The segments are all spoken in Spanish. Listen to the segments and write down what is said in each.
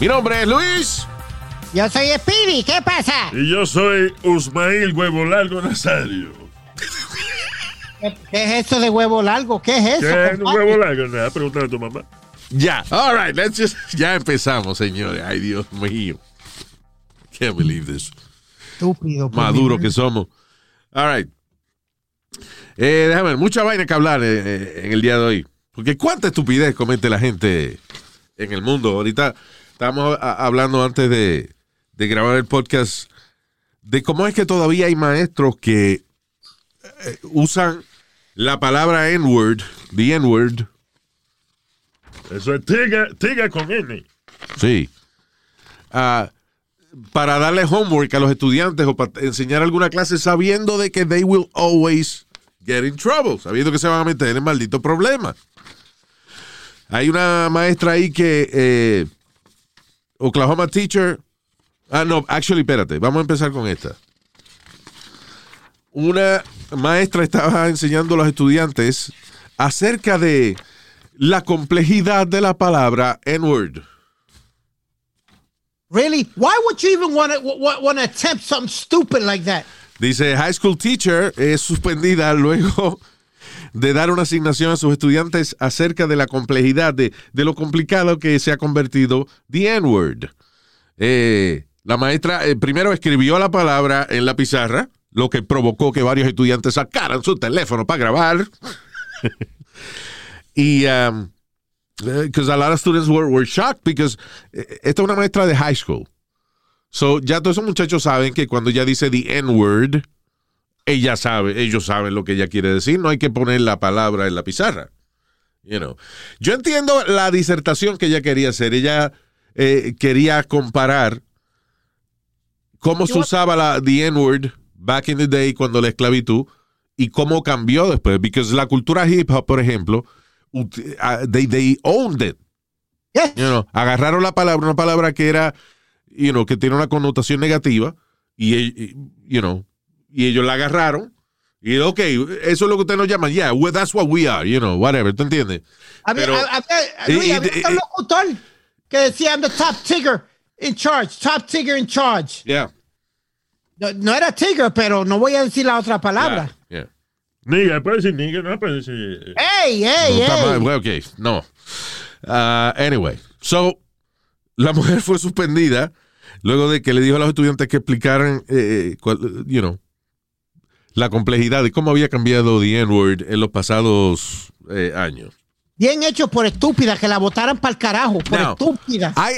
Mi nombre es Luis. Yo soy Speedy, ¿qué pasa? Y yo soy Usmail Huevo Largo Nazario. ¿Qué, qué es eso de huevo largo? ¿Qué es eso? ¿Qué es huevo largo? Nada, pregúntale a tu mamá. Ya. All right, let's just, ya empezamos, señores. Ay, Dios mío. Can't believe this. Estúpido. pues, Maduro que somos. All right. Eh, déjame ver, mucha vaina que hablar eh, eh, en el día de hoy. Porque cuánta estupidez comete la gente en el mundo. Ahorita estábamos hablando antes de, de grabar el podcast de cómo es que todavía hay maestros que eh, usan la palabra N-word, the N-word, Eso es tiga, tiga con N. Sí. Ah, para darle homework a los estudiantes o para enseñar alguna clase sabiendo de que they will always get in trouble, sabiendo que se van a meter en maldito problema. Hay una maestra ahí que eh, Oklahoma teacher. Ah, no, actually, espérate, vamos a empezar con esta. Una maestra estaba enseñando a los estudiantes acerca de la complejidad de la palabra N-word. Really? Why would you even want to attempt something stupid like that? Dice, high school teacher es suspendida luego de dar una asignación a sus estudiantes acerca de la complejidad, de, de lo complicado que se ha convertido the N-word. Eh, la maestra eh, primero escribió la palabra en la pizarra, lo que provocó que varios estudiantes sacaran su teléfono para grabar. y um, because a lot of students were, were shocked because eh, esta es una maestra de high school. So, ya todos esos muchachos saben que cuando ella dice the N-word, ella sabe, ellos saben lo que ella quiere decir, no hay que poner la palabra en la pizarra. You know. Yo entiendo la disertación que ella quería hacer. Ella eh, quería comparar cómo se usaba la the N-word back in the day cuando la esclavitud y cómo cambió después. Because la cultura hip hop, por ejemplo, ah, they, they owned it. You know, agarraron la palabra, una palabra que era, you know, que tiene una connotación negativa, y, y, you know, y ellos la agarraron. Y, ok, eso es lo que ustedes nos llaman, yeah, well, that's what we are, you know, whatever, ¿tú entiendes? Había, Pero- había- y- Luis, y- había y- un locutor que decía I'm the top tigger in charge, top tigger in charge. Yeah. No, no era tigger, pero no voy a decir la otra palabra. yeah. Niga, puede decir niga, no puede decir. Ey, ey, No, ey. well, ok, no. Ah, anyway, so, la mujer fue suspendida luego de que le dijo a los estudiantes que explicaran, eh, cuál- you know, la complejidad de cómo había cambiado the N-word en los pasados eh, años. Bien hecho por estúpida, que la votaran para el carajo, por No. estúpida. Hay-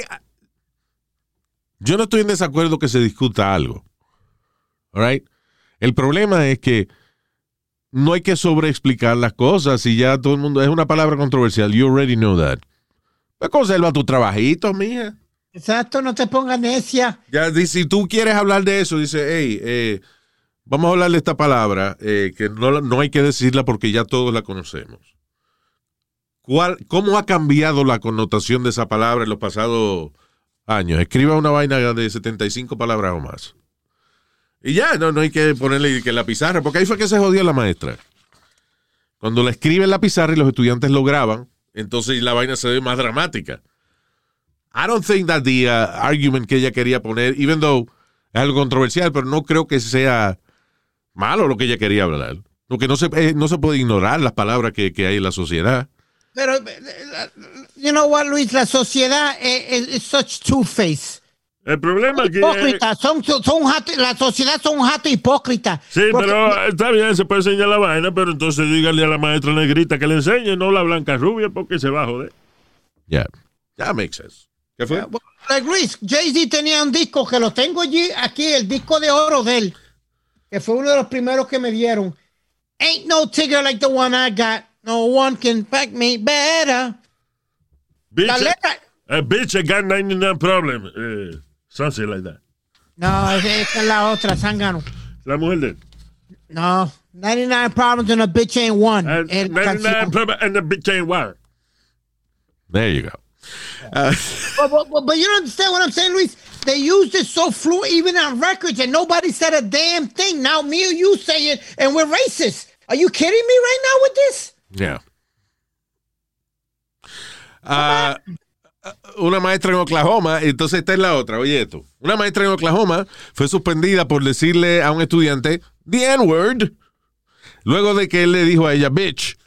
yo no estoy en desacuerdo que se discuta algo. All right? El problema es que no hay que sobreexplicar las cosas y ya todo el mundo es una palabra controversial. You already know that. Pues conserva tu trabajito, mija. Exacto, no te pongas necia. Ya, si tú quieres hablar de eso, dice, hey, eh, vamos a hablar de esta palabra, eh, que no, no hay que decirla porque ya todos la conocemos. ¿Cuál, ¿Cómo ha cambiado la connotación de esa palabra en los pasados años? Escriba una vaina de 75 palabras o más. Y ya, no, no hay que ponerle que la pizarra, porque ahí fue que se jodió la maestra. Cuando la escribe en la pizarra y los estudiantes lo graban, entonces la vaina se ve más dramática. I don't think that the uh, argument que ella quería poner, even though es algo controversial, pero no creo que sea malo lo que ella quería hablar. Porque no se, eh, no se puede ignorar las palabras que, que hay en la sociedad. Pero, eh, you know what, Luis, la sociedad es, such two-face. El problema es que. Hipócritas, son, son, son jato- la sociedad son un jato hipócrita. Sí, Porque- pero está bien, se puede enseñar la vaina, pero entonces dígale a la maestra negrita que le enseñe, no la blanca rubia, porque se va a joder. Yeah. That makes sense. ¿Qué fue? Like Luis, Jay-Z tenía un disco que lo tengo allí, aquí, el disco de oro de él, que fue uno de los primeros que me dieron. Ain't no tigger like the one I got. No one can fuck me better. Bitch, La letra. a bitch I got 99 problem. Eh, something like that. No, esa esa es la otra, Sangano. La mujer de. No, 99 problems and a bitch ain't one. And Es la 99 canción. problem and the bitch ain't wild. There you go. But, but, but, but you don't understand what I'm saying, Luis? They used it so fluent even on records and nobody said a damn thing. Now me or you say it and we're racist. Are you kidding me right now with this? Yeah. Ah, una maestra en Oklahoma, entonces esta es la otra, oye esto. Una maestra en Oklahoma fue suspendida por decirle a un estudiante the N-word luego de que él le dijo a ella bitch.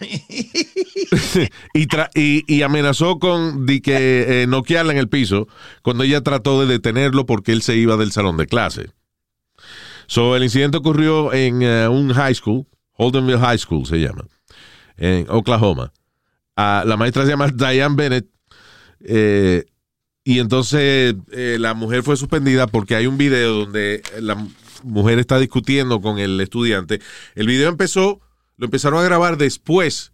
y, amenazó con de que eh, noquearla en el piso cuando ella trató de detenerlo porque él se iba del salón de clase. So, el incidente ocurrió en eh, un high school, Holdenville High School se llama, en Oklahoma. Ah, la maestra se llama Diane Bennett. eh, y entonces la mujer fue suspendida porque hay un video donde la mujer está discutiendo con el estudiante. El video empezó, lo empezaron a grabar después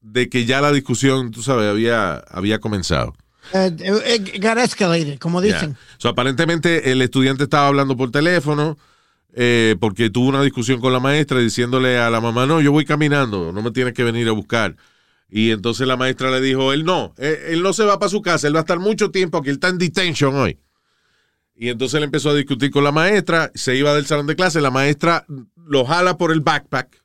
de que ya la discusión, tú sabes, había, había comenzado. Uh, it, it got escalated, como dicen. So, aparentemente el estudiante estaba hablando por teléfono eh, porque tuvo una discusión con la maestra diciéndole a la mamá, no, yo voy caminando, no me tienes que venir a buscar. Y entonces la maestra le dijo, él no, él, él no se va para su casa, él va a estar mucho tiempo aquí, él está en detention hoy. Y entonces él empezó a discutir con la maestra, se iba del salón de clase, la maestra lo jala por el backpack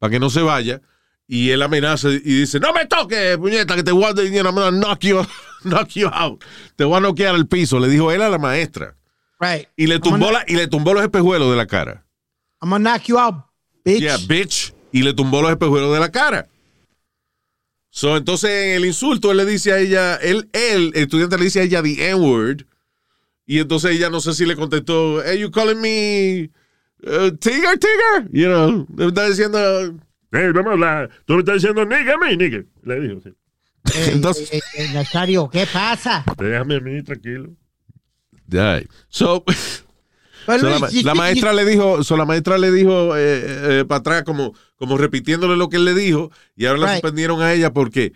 para que no se vaya. Y él amenaza y dice, no me toques, puñeta, que te voy a, I'm gonna knock you, knock you out. Te voy a noquear al piso. Le dijo él a la maestra. Right. Y le tumbó, la, y le tumbó los espejuelos de la cara. I'm gonna knock you out, bitch. Yeah, bitch. Y le tumbó los espejuelos de la cara. So, entonces, en el insulto, él le dice a ella, él, él, el estudiante le dice a ella the N-word. Y entonces ella no sé si le contestó, hey, you calling me uh, Tiger, Tiger? You know, le está diciendo, Hey, vamos a hablar. Tú me estás diciendo nigga a mí, nigga. Le dijo, sí. Entonces, eh, eh, Nazario, ¿qué pasa? Déjame a mí tranquilo. Ay. So, la, maestra le dijo, so la maestra le dijo eh, eh, para atrás como, como repitiéndole lo que él le dijo y ahora la suspendieron a ella porque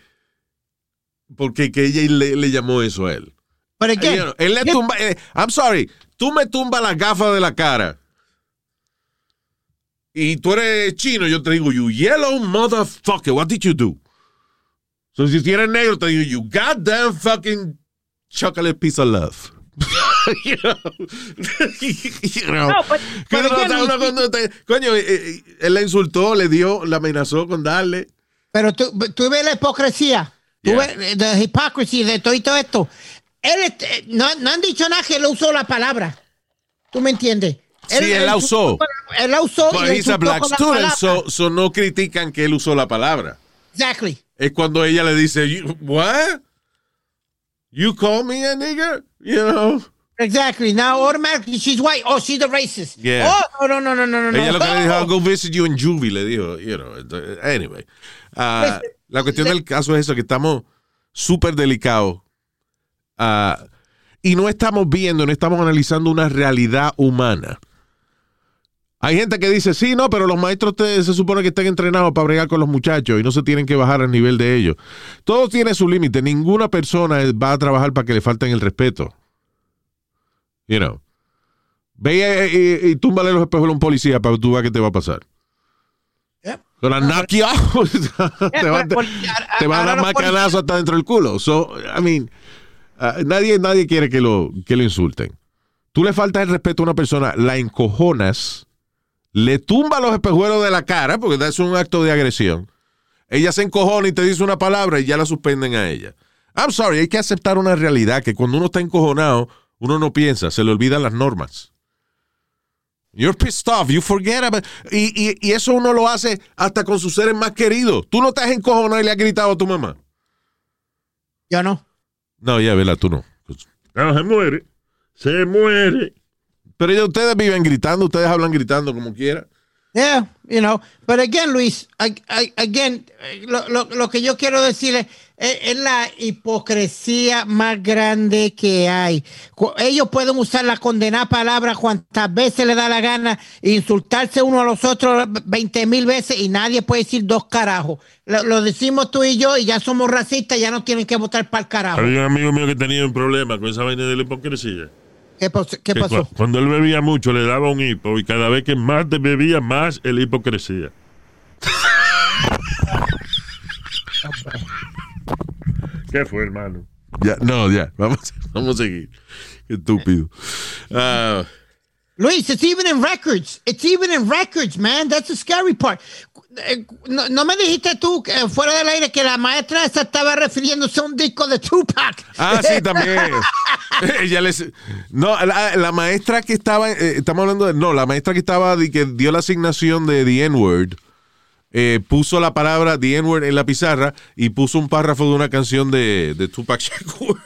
porque que ella le, le llamó eso a él. Know, él le tumba, eh, I'm sorry, tú me tumbas las gafas de la cara y tú eres chino, yo te digo, you yellow motherfucker, what did you do? So si eres negro, te digo, you goddamn fucking chocolate piece of love. you know, you know. No, but- cuando te- coño, eh, eh, él la insultó, le dio, la amenazó con darle. Pero tú, tú ves la hipocresía. Tú Yeah. ves la hipocresía de todo y todo esto. Él, este, no, no han dicho nada que él usó la palabra. ¿Tú me entiendes? Sí, él la usó. Él la usó. But he's a black student, so, so no critican que él usó la palabra. Exactly. Es cuando ella le dice, "You- what? You call me a nigger? You know? Exactly. Now automatically she's white. Oh, she's a racist. Yeah. Oh, no, no, no, no, no, no. Ella lo que le dijo. I'll go visit you in juvie, le dijo, you know. entonces, Anyway. Ah, la cuestión del caso es eso, que estamos súper delicados. Ah, y no estamos viendo, no estamos analizando una realidad humana. Hay gente que dice, sí, no, pero los maestros te- se supone que estén entrenados para bregar con los muchachos y no se tienen que bajar al nivel de ellos. Todo tiene su límite. Ninguna persona va a trabajar para que le falten el respeto. You know. Ve y, y, y túmbale los espejos a un policía para que tú veas qué te va a pasar. Yep. Knock you out. te, va, te- te va a dar macanazo hasta dentro del culo. So, I mean, ah, nadie, nadie quiere que lo, que lo insulten. Tú le faltas el respeto a una persona, la encojonas, le tumba los espejuelos de la cara, porque es un acto de agresión. Ella se encojona y te dice una palabra y ya la suspenden a ella. I'm sorry, hay que aceptar una realidad que cuando uno está encojonado, uno no piensa, se le olvidan las normas. You're pissed off, you forget about y, y, y eso uno lo hace hasta con sus seres más queridos. Tú no te has encojonado y le has gritado a tu mamá. Yo no. No, ya, vela, tú no. No, se muere. Se muere. Pero ya ustedes viven gritando, ustedes hablan gritando como quiera. Yeah, you know, but again, Luis, I, I- again, lo, lo- lo que yo quiero decirle es, es la hipocresía más grande que hay. Ellos pueden usar la condenada palabra cuantas veces le da la gana, insultarse uno a los otros 20 mil veces y nadie puede decir dos carajos. Lo, lo decimos tú y yo y ya somos racistas, ya no tienen que votar para el carajo. Había un amigo mío que tenía un problema con esa vaina de la hipocresía. ¿Qué, pas- qué Que pasó? cu- Cuando él bebía mucho le daba un hipo y cada vez que más te bebía, más el hipo crecía. ¿Qué fue, hermano? Ya, no, ya, vamos, vamos a seguir. Qué estúpido. Ah, Luis, it's even in records. It's even in records, man. That's the scary part. Eh, No, no me dijiste tú eh, fuera del aire que la maestra esa estaba refiriéndose a un disco de Tupac. Ah, sí, también. Ella les, no, la, la maestra que estaba, eh, estamos hablando de, no, la maestra que estaba, de que dio la asignación de The N-Word, eh, puso la palabra The N-Word en la pizarra y puso un párrafo de una canción de, de Tupac Shakur.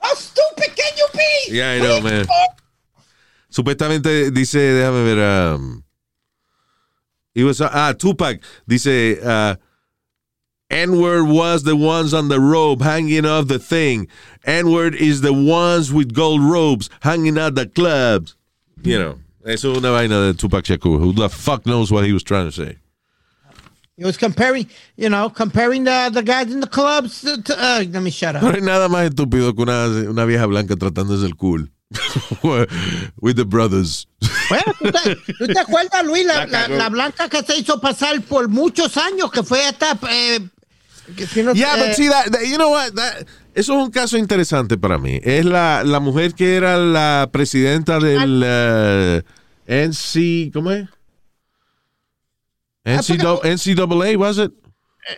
How stupid can you be? Yeah, I know, man. Supuestamente dice, déjame ver, um, it was, ah, Tupac dice, uh, N-word was the ones on the rope hanging off the thing. N-word is the ones with gold robes hanging out the clubs. You know, eso es una vaina de Tupac Shakur. Who the fuck knows what he was trying to say? He was comparing, you know, comparing the, the guys in the clubs to, to- uh, let me shut up. No hay nada más estúpido que una, una vieja blanca tratando de ser cool. With the brothers. Bueno, ¿tú te, tú te acuerdas, Luis, la, la- la blanca que se hizo pasar por muchos años, que fue hasta... Eh, que si no- Yeah, eh, but see that, that- you know what? that- eso es un caso interesante para mí. Es la, la mujer que era la presidenta del uh, NC, ¿cómo es? NCAA, NCAA, was it?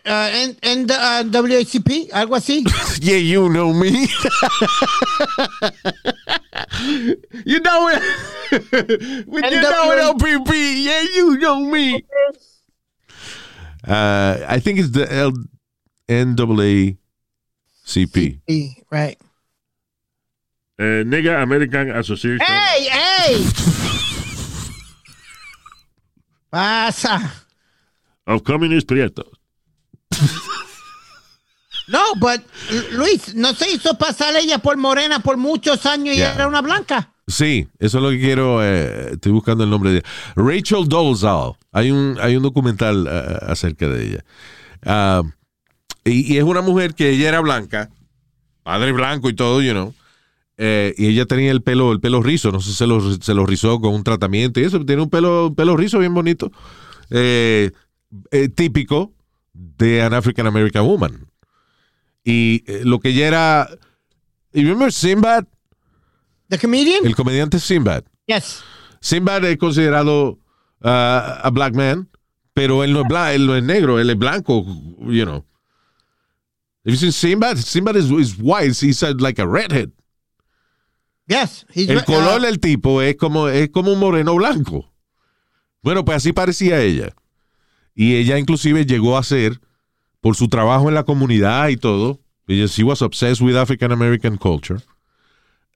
Uh, en, en uh, WACP, algo así. Yeah, you know me. you know it. When you know it, LPP. Yeah, you know me. Uh, I think it's the L- NAACP. Sí, right. Eh, Nigga American Association. ¡Ey, ey! Pasa. of Communist Prietos. No, but Luis, no se hizo pasar ella por morena por muchos años y era una blanca. Sí, eso es lo que quiero. eh, estoy buscando el nombre de ella. Rachel Dolezal. Hay un, hay un documental eh, acerca de ella. Ah, y, y es una mujer que ella era blanca, padre blanco y todo, you know. eh, y ella tenía el pelo, el pelo rizo. No sé si se lo, se lo rizó con un tratamiento y eso. Tiene un pelo, pelo rizo bien bonito. Eh, típico de an African American woman. Y eh, lo que ella era. ¿You remember Sinbad? The comedian? El comediante Sinbad. yes. Sinbad es considerado uh, a black man, pero él no es blanco, él no es negro, él es blanco, you know. Have you seen Sinbad? Sinbad is, is white, he's a- like a redhead. Yes. He's, El uh, color del tipo es como, es como un moreno blanco. Bueno, pues así parecía ella. Y ella inclusive llegó a ser, por su trabajo en la comunidad y todo, ella she was obsessed with African American culture,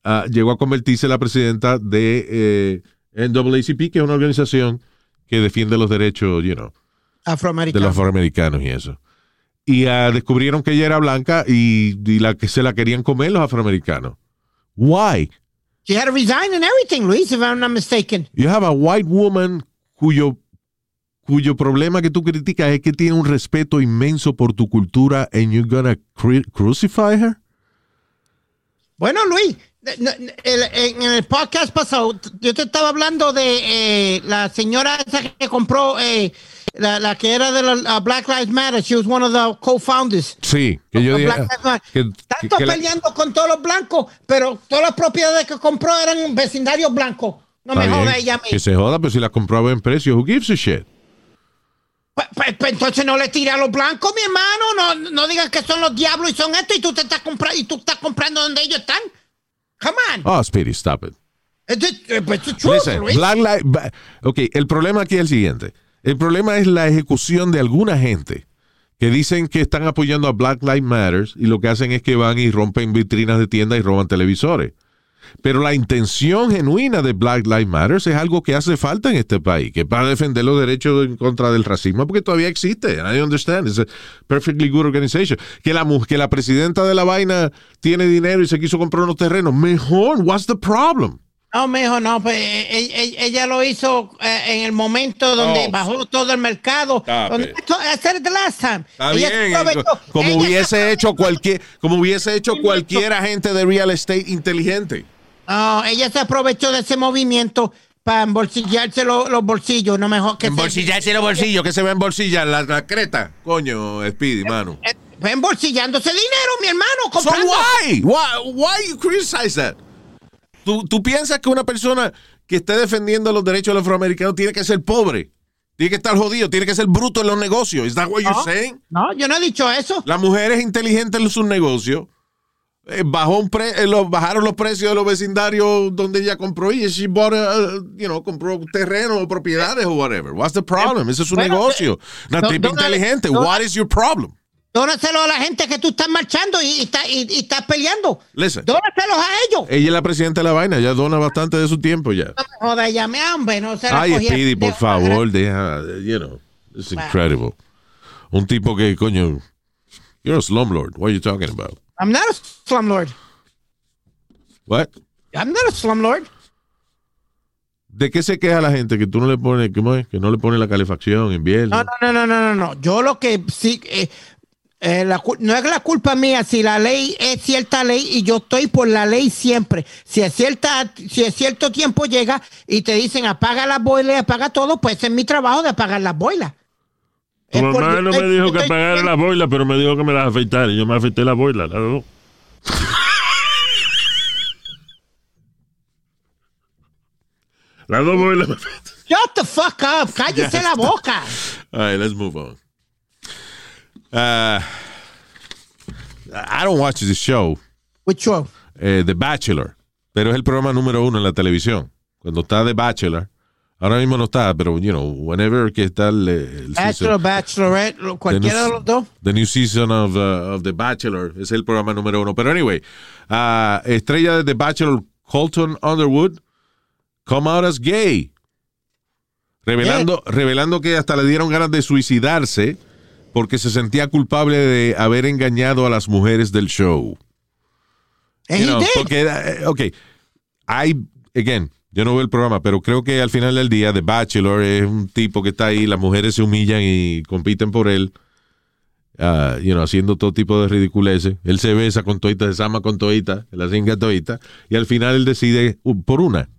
ah, llegó a convertirse en la presidenta de eh, NAACP, que es una organización que defiende los derechos, you know, de afroamericano. los afroamericanos y eso. Y ah, descubrieron que ella era blanca y, y la que se la querían comer los afroamericanos. Why? She had to resign and everything, Luis, if I'm not mistaken. You have a white woman cuyo, cuyo problema que tú criticas es que tiene un respeto inmenso por tu cultura and you're gonna cru- crucify her? Bueno, Luis, el- en el podcast pasado, yo te estaba hablando de eh, la señora esa que compró, eh, la, la que era de la Black Lives Matter. She was one of the co-founders. Sí, que yo Matter. que- Tanto que- que la- peleando con todos los blancos, pero todas las propiedades que compró eran vecindarios blancos. No me Está joda ella a mí. Que se joda, pero si la compró a buen precio, who gives a shit? Pues, pues- pues entonces no le tire a los blancos, mi hermano. No, no digas que son los diablos y son esto y tú te estás comprando y tú estás comprando donde ellos están. Come on. Oh, Speedy, stop it. The truth, Listen. Black Lives- ok, el problema aquí es el siguiente. El problema es la ejecución de alguna gente que dicen que están apoyando a Black Lives Matter y lo que hacen es que van y rompen vitrinas de tiendas y roban televisores. Pero la intención genuina de Black Lives Matter es algo que hace falta en este país, que para defender los derechos en contra del racismo, porque todavía existe. I understand. It's a perfectly good organization. Que la, que la presidenta de la vaina tiene dinero y se quiso comprar unos terrenos. Mejor. What's the problem? No, mijo, no, pues eh, eh, eh, ella lo hizo eh, en el momento donde Oh. bajó todo el mercado. Donde, it the last time. Está bien, como Ella hubiese se hecho cualquier, como hubiese hecho cualquier agente de real estate inteligente. No, ella se aprovechó de ese movimiento para embolsillarse lo- los bolsillos, no mejor que se- Embolsillarse los bolsillos, que se va a embolsillar la, la creta. Coño, Speedy, mano. Eh, fue embolsillándose dinero, mi hermano, So comprando. why? Why, why you criticize that? ¿Tú, ¿Tú piensas que una persona que esté defendiendo los derechos de los afroamericanos tiene que ser pobre? Tiene que estar jodido, tiene que ser bruto en los negocios. ¿Is that what you're No. saying? No, yo no he dicho eso. La mujer es inteligente en sus negocios. Eh, bajó un pre- eh, lo- bajaron los precios de los vecindarios donde ella compró y she bought a- you know, compró terreno o propiedades o whatever. What's the problem? Ese es su Bueno, negocio. Una no, tipa inteligente. no, What is your problem? Dónaselo a la gente que tú estás marchando y, y, está- y- y estás peleando. Listen. Dónaselos a ellos. Ella es la presidenta de la vaina, ya dona bastante de su tiempo ya. No ya me hambre, no se Ay, Speedy, por favor, deja, you know, it's incredible. Un tipo que, coño, you're a slumlord. What are you talking about? I'm not a slumlord. What? I'm not a slumlord. ¿De qué se queja la gente? Que tú no le pones, ¿cómo es? Que no le pones la calefacción, invierno. No, no, no, no, no, no. Yo lo que sí, eh, eh, la no es la culpa mía si la ley es cierta ley y yo estoy por la ley siempre. Si es cierta, si es cierto tiempo llega y te dicen apaga las boilas, apaga todo, pues es mi trabajo de apagar las boilas. Tu mamá no me dijo que estoy- apagara la boila, pero me dijo que me las afeitara. Y yo me afeité la boila, las dos. Las dos boilas me afeité. Shut the fuck up, cállese la boca. All right, let's move on. Uh, I don't watch this show, Which one? eh, The Bachelor, pero es el programa número uno en la televisión. Cuando está The Bachelor, ahora mismo no está, pero, you know, whenever que está el, el Bachelor, season- Bachelorette, lo- cualquiera de los dos. The new season of, uh, of The Bachelor es el programa número uno. Pero anyway, uh, estrella de The Bachelor, Colton Underwood, come out as gay. Revelando, revelando que hasta le dieron ganas de suicidarse porque se sentía culpable de haber engañado a las mujeres del show. And You know, porque, eh, ok, hay, again, yo no veo el programa, pero creo que al final del día, The Bachelor es un tipo que está ahí, las mujeres se humillan y compiten por él, you know, haciendo todo tipo de ridiculeces. Él se besa con toita, se ama con toita, la singa toita, y al final él decide uh, por una.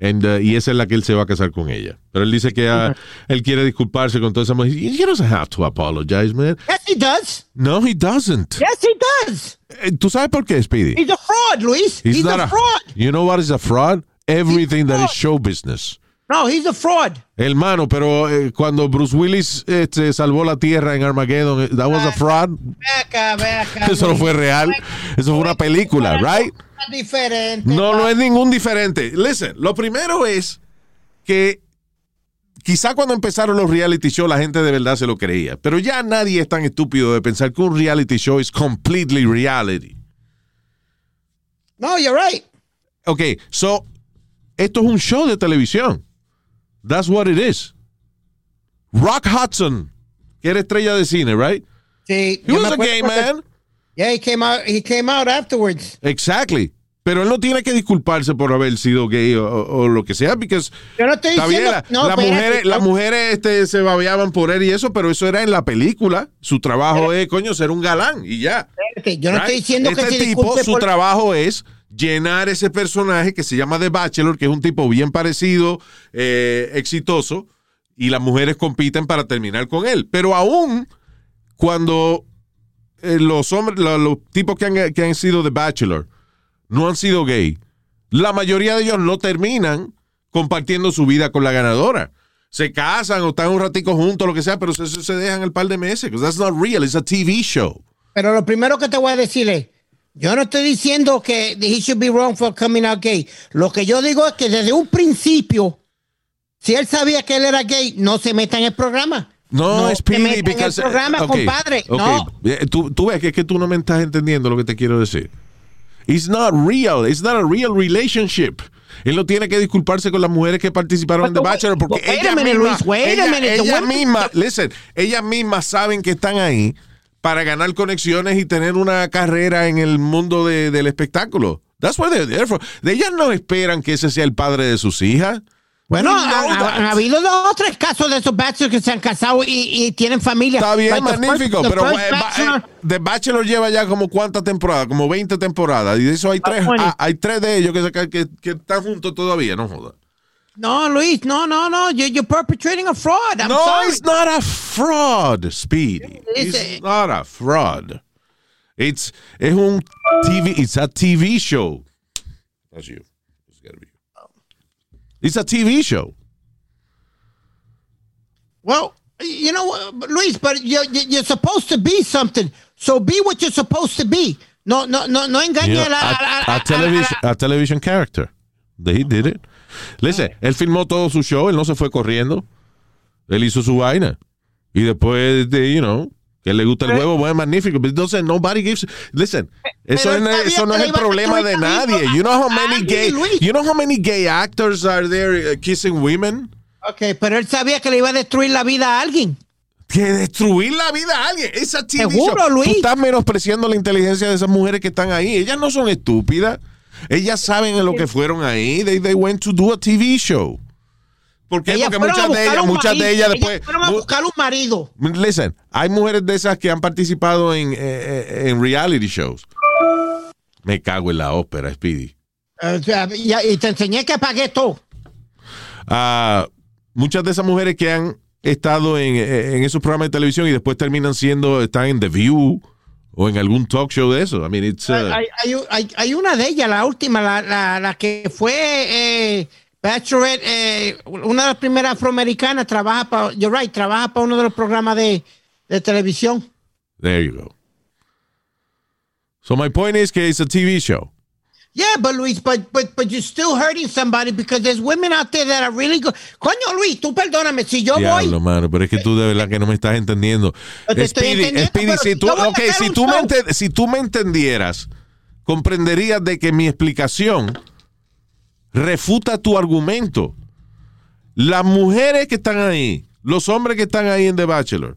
And, uh, y esa es la que él se va a casar con ella. Pero él dice que ah, él quiere disculparse con toda esa mujer. He doesn't have to apologize, man. Yes, he does. No, he doesn't. Yes, he does. Eh, ¿Tú sabes por qué, Speedy? He's a fraud, Luis. He's, not a fraud. You know what is a fraud? Everything that is fraud. show business. No, he's a fraud. Hermano, pero eh, cuando Bruce Willis este, salvó la tierra en Armageddon, eh, that was a fraud. Acá, ve acá. Eso no fue real. Eso fue una película, right? Diferente. No, no es ningún diferente. Listen, lo primero es que quizá cuando empezaron los reality shows la gente de verdad se lo creía, pero ya nadie es tan estúpido de pensar que un reality show es completely reality. No, you're right. Ok, so, esto es un show de televisión. That's what it is. Rock Hudson, que era estrella de cine, right? Sí. He was a gay man. Yeah, he came out. He came out afterwards. Exactly. Pero él no tiene que disculparse por haber sido gay o, o- o lo que sea, porque Yo no la- las mujeres, no. las mujeres este, se babeaban por él y eso, pero eso era en la película. Su trabajo es, coño, ser un galán y ya. Espérate, Yo no estoy diciendo este que se tipo, disculpe su por- trabajo es llenar ese personaje que se llama The Bachelor, que es un tipo bien parecido, eh, exitoso, y las mujeres compiten para terminar con él. Pero aún cuando eh, los hombres, lo- los, tipos que han, que han sido The Bachelor no han sido gay, la mayoría de ellos no terminan compartiendo su vida con la ganadora. Se casan o están un ratico juntos, lo que sea, pero se, se dejan el par de meses. That's not real. It's a TV show. Pero lo primero que te voy a decir es, yo no estoy diciendo que he should be wrong for coming out gay. Lo que yo digo es que desde un principio, si él sabía que él era gay, no se meta en el programa. No, es se Speedy, en el because- programa, ok, compadre. No. Eh, Tú, tú ves que es que tú no me estás entendiendo lo que te quiero decir. It's not real. It's not a real relationship. Él no tiene que disculparse con las mujeres que participaron en The wait- Bachelor porque wait minute, Luis, ella- listen, ellas mismas saben que están ahí para ganar conexiones y tener una carrera en el mundo de- del espectáculo. That's what they're there for. Ellas no esperan que ese sea el padre de sus hijas. Bueno, ha- habido dos o tres casos de esos bachelors que se han casado y, y tienen familia. Está bien, Like the magnífico, first- the pero eh, ba- Bachelor- eh, The Bachelor lleva ya como cuántas temporadas, como 20 temporadas, y de eso hay tres, ah, hay tres de ellos que, que, que están juntos todavía, no joda. No, Luis, no, no, no. You're, you're perpetrating a fraud. I'm no, sorry. it's not a fraud, Speedy. It's It's a- not a fraud. It's es un TV, it's a TV show. That's you. It's gotta be you. It's a TV show. Well, you know, Luis, but you're, you're supposed to be something. So be what you're supposed to be. No, no, no, no engañe la, a, a- a- a television, a television character. He did it. Listen, él filmó todo su show, él no se fue corriendo. Él hizo su vaina. Y después de, you know, que le gusta el huevo, bueno, magnífico. Pero entonces, nobody gives. Listen, eso, es- eso no es el problema de nadie. You know how many gay, you know how many gay actors are there uh, kissing women? Ok, pero él sabía que le iba a destruir la vida a alguien. Que destruir la vida a alguien. Esa TV Seguro, show. Luis. Tú estás menospreciando la inteligencia de esas mujeres que están ahí. Ellas no son estúpidas. Ellas saben en lo que fueron ahí. They, they went to do a TV show. ¿Por qué? Ellas Porque fueron a muchas de ellas, muchas de ellas después. fueron a mu- buscar un marido. Listen, hay mujeres de esas que han participado en, eh, eh, en reality shows. Me cago en la ópera, Speedy. Sea, y, te enseñé que pagué todo. Ah, muchas de esas mujeres que han estado en, eh, en esos programas de televisión y después terminan siendo, están en The View o en algún talk show de eso. I mean, it's, uh, Hay, hay, hay- hay una de ellas, la última, la, la, la que fue eh, Bachelorette, eh, una de las primeras afroamericanas, trabaja para, you're right, trabaja para uno de los programas de, de televisión. There you go. So my point is que it's a TV show. Yeah, but Luis, but, but, but you're still hurting somebody because there's women out there that are really good. Coño, Luis, tú perdóname, si yo Diablo, voy, mano, pero es que tú de verdad que no me estás entendiendo. Te Speedy, Speedy, si tú, yo voy a ok, hacer si tú, me si tú me entendieras, comprenderías de que mi explicación refuta tu argumento. Las mujeres que están ahí, los hombres que están ahí en The Bachelor,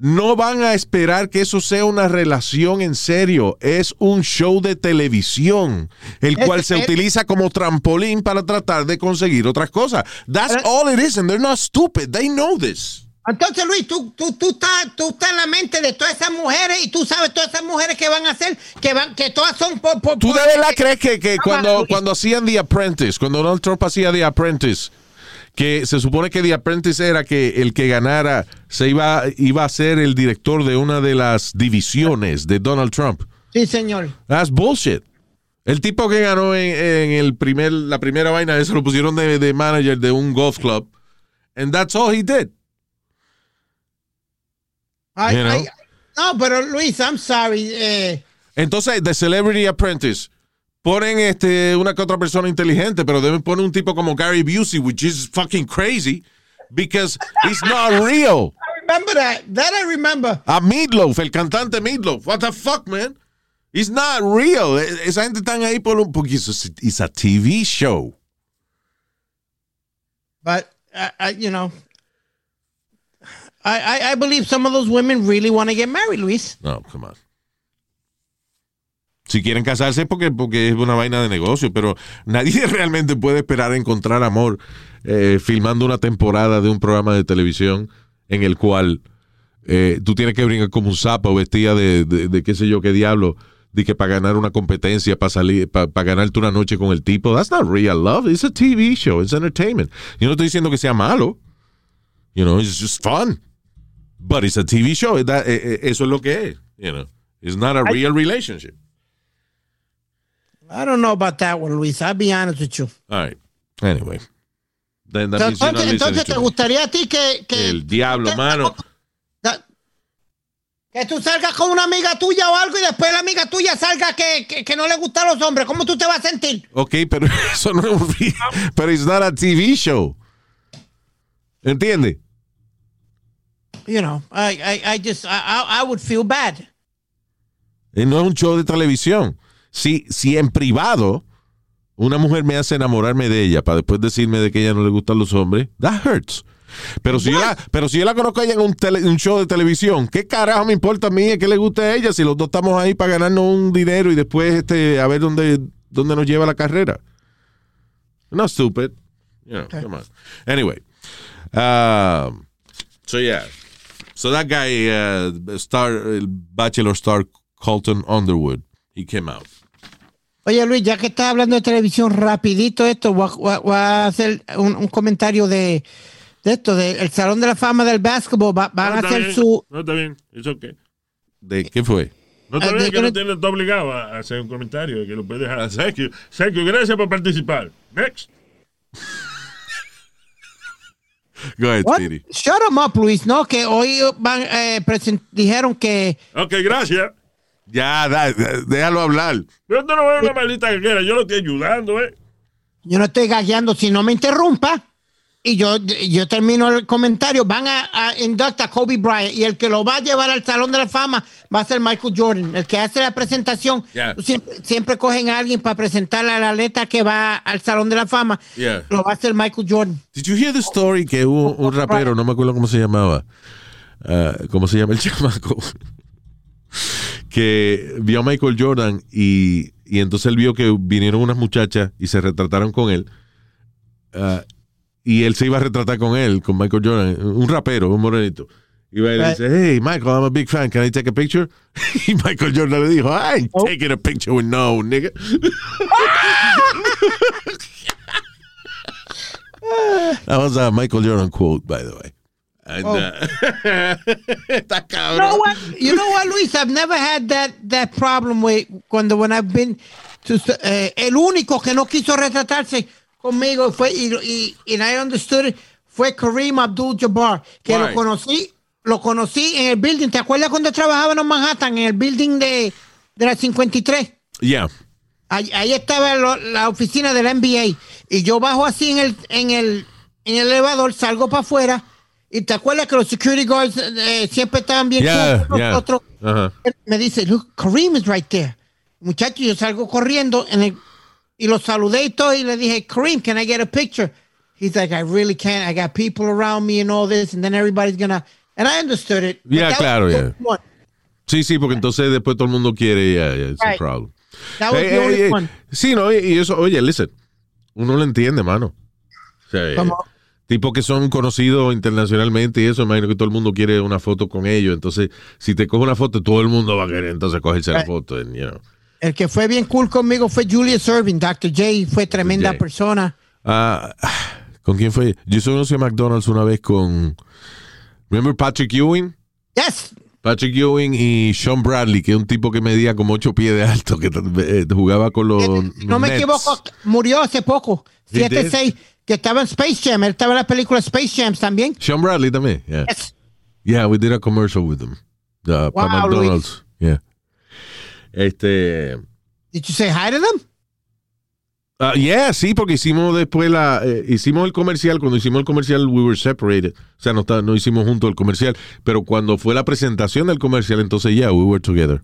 no van a esperar que eso sea una relación en serio. Es un show de televisión, el Es- cual se es- utiliza como trampolín para tratar de conseguir otras cosas. That's Pero- all it is, and they're not stupid. They know this. Entonces, Luis, tú, tú, tú, estás, tú estás en la mente de todas esas mujeres y tú sabes todas esas mujeres que van a hacer, que van, que todas son por... por- ¿Tú de verdad crees que, que No, cuando, cuando hacían The Apprentice, cuando Donald Trump hacía The Apprentice, que se supone que The Apprentice era que el que ganara se iba, iba a ser el director de una de las divisiones de Donald Trump? Sí, señor. That's bullshit. El tipo que ganó en, en el primer, la primera vaina, eso lo pusieron de, de manager de un golf club. And that's all he did. You know? no, pero Luis, I'm sorry. Eh, Entonces, The Celebrity Apprentice, ponen este, una que otra persona inteligente, pero deben poner un tipo como Gary Busey, which is fucking crazy, because it's not real. I remember that. That I remember. A Meatloaf, el cantante Meatloaf. What the fuck, man? It's not real. E- Esa gente están ahí por un porque it's a, it's a TV show. But, I, I, you know, I, I, I believe some of those women really want to get married, Luis. No, come on. Si quieren casarse porque, porque es una vaina de negocio, pero nadie realmente puede esperar encontrar amor eh, filmando una temporada de un programa de televisión en el cual eh, tú tienes que brincar como un sapo vestida de, de, de qué sé yo qué diablo, de que para ganar una competencia, para salir, para, para ganarte una noche con el tipo. That's not real love. It's a TV show. It's entertainment. Yo no estoy diciendo que sea malo. You know, it's just fun. But it's a TV show. That- eh, eso es lo que es. You know, it's not a real relationship. I don't know about that one, Luis. I'll be honest with you. All right. Anyway. Then that means you're not Entonces, entonces ¿te gustaría a ti que... que El diablo, que- mano. Que tú salgas con una amiga tuya o algo y después la amiga tuya salga que, que, que no le gustan los hombres. ¿Cómo tú te vas a sentir? Ok, pero eso no es un Pero it's not a TV show. ¿Entiendes? You know, I, I, I just, I, I, I would feel bad. Y no es un show de televisión. Si, si en privado una mujer me hace enamorarme de ella para después decirme de que ella no le gustan los hombres, that hurts. Pero si, yo la, pero si yo la conozco a ella en un, tele- un show de televisión, ¿qué carajo me importa a mí que le guste a ella si los dos estamos ahí para ganarnos un dinero y después este, a ver dónde, dónde nos lleva la carrera? No stupid. You know, come on. Anyway. Um, so yeah. So that guy, uh, star, el bachelor star Colton Underwood, he came out. Oye, Luis, ya que estás hablando de televisión, rapidito esto, voy a, voy a- voy a hacer un, un comentario de, de esto, del Salón de la Fama del Básquetbol. Va- van No, a está hacer bien, su... No está bien. ¿Eso qué? ¿De qué fue? No está Ah, bien de que no está obligado a hacer un comentario, que lo puede dejar. Thank you. Thank you. Gracias por participar. Next. Go ahead. Shut 'em up, Luis, ¿no? Que hoy van, eh, dijeron que... Ok, gracias. Ya, da- da- déjalo hablar. Pero tú no ves una maldita que Yo lo estoy ayudando, ¿eh? Yo no estoy gagueando, si no me interrumpa. Y yo, yo termino el comentario. Van a, a induct a Kobe Bryant y el que lo va a llevar al Salón de la Fama va a ser Michael Jordan. El que hace la presentación. Yeah. Siempre, siempre cogen a alguien para presentarle al atleta que va al Salón de la Fama. Yeah. Lo va a hacer Michael Jordan. Did you hear the story que hubo un rapero, no me acuerdo cómo se llamaba, ah, cómo se llama el chamaco, que vio a Michael Jordan y, y entonces él vio que vinieron unas muchachas y se retrataron con él. ah, y él se iba a retratar con él, con Michael Jordan, un rapero, un morenito. Y va y dice, hey, Michael, I'm a big fan. Can I take a picture? Y Michael Jordan le dijo, I ain't Oh. taking a picture with no, nigga. That was a Michael Jordan quote, by the way. Oh. Está You cabrón. know what? You know what, Luis? I've never had that, that problem with cuando when I've been to, eh, el único que no quiso retratarse conmigo fue y, y, and I understood it, fue Kareem Abdul-Jabbar, que Why? lo conocí, lo conocí en el building. ¿Te acuerdas cuando trabajaba en Manhattan en el building de, de la 53? Yeah. Ahí, ahí estaba lo- la oficina del NBA y yo bajo así en el, en el, en el elevador, salgo para afuera y te acuerdas que los security guards eh, siempre estaban bien Yeah, cool yeah. nosotros. Él Me dice, look, Kareem is right there. Muchacho, yo salgo corriendo en el- y lo saludé y todo y le dije, Kareem, can I get a picture? He's like, I really can't. I got people around me and all this and then everybody's gonna... And I understood it. Yeah, claro, yeah. one. Sí, sí, porque entonces después todo el mundo quiere, yeah, yeah, it's a problem. That was Hey, the hey, only hey. one. Sí, no, y y eso, oye, listen, uno lo entiende, mano. O sea, Como- Tipos que son conocidos internacionalmente y eso, imagino que todo el mundo quiere una foto con ellos. Entonces, si te coge una foto, todo el mundo va a querer entonces cogerse la Right. foto. and, you know. El que fue bien cool conmigo fue Julius Irving. Dr. J fue tremenda J. persona. Ah, ¿Con quién fue? Yo conocí a McDonald's una vez con. ¿Remember Patrick Ewing? Yes. Patrick Ewing y Sean Bradley, que es un tipo que medía como 8 pies de alto, que eh, jugaba con los. No me equivoco, murió hace poco. He did? 7-6. Que estaba en Space Jam. Él estaba en la película Space Jam también. Sean Bradley también. Yeah. Yes. Yeah, we did a commercial with them. Uh, para McDonald's. Yeah. Este. Did you say hi to them? ah, yeah, sí, porque hicimos después la. eh, hicimos el comercial. Cuando hicimos el comercial, we were separated. O sea, no, está- no hicimos juntos el comercial. Pero cuando fue la presentación del comercial, entonces, yeah, we were together.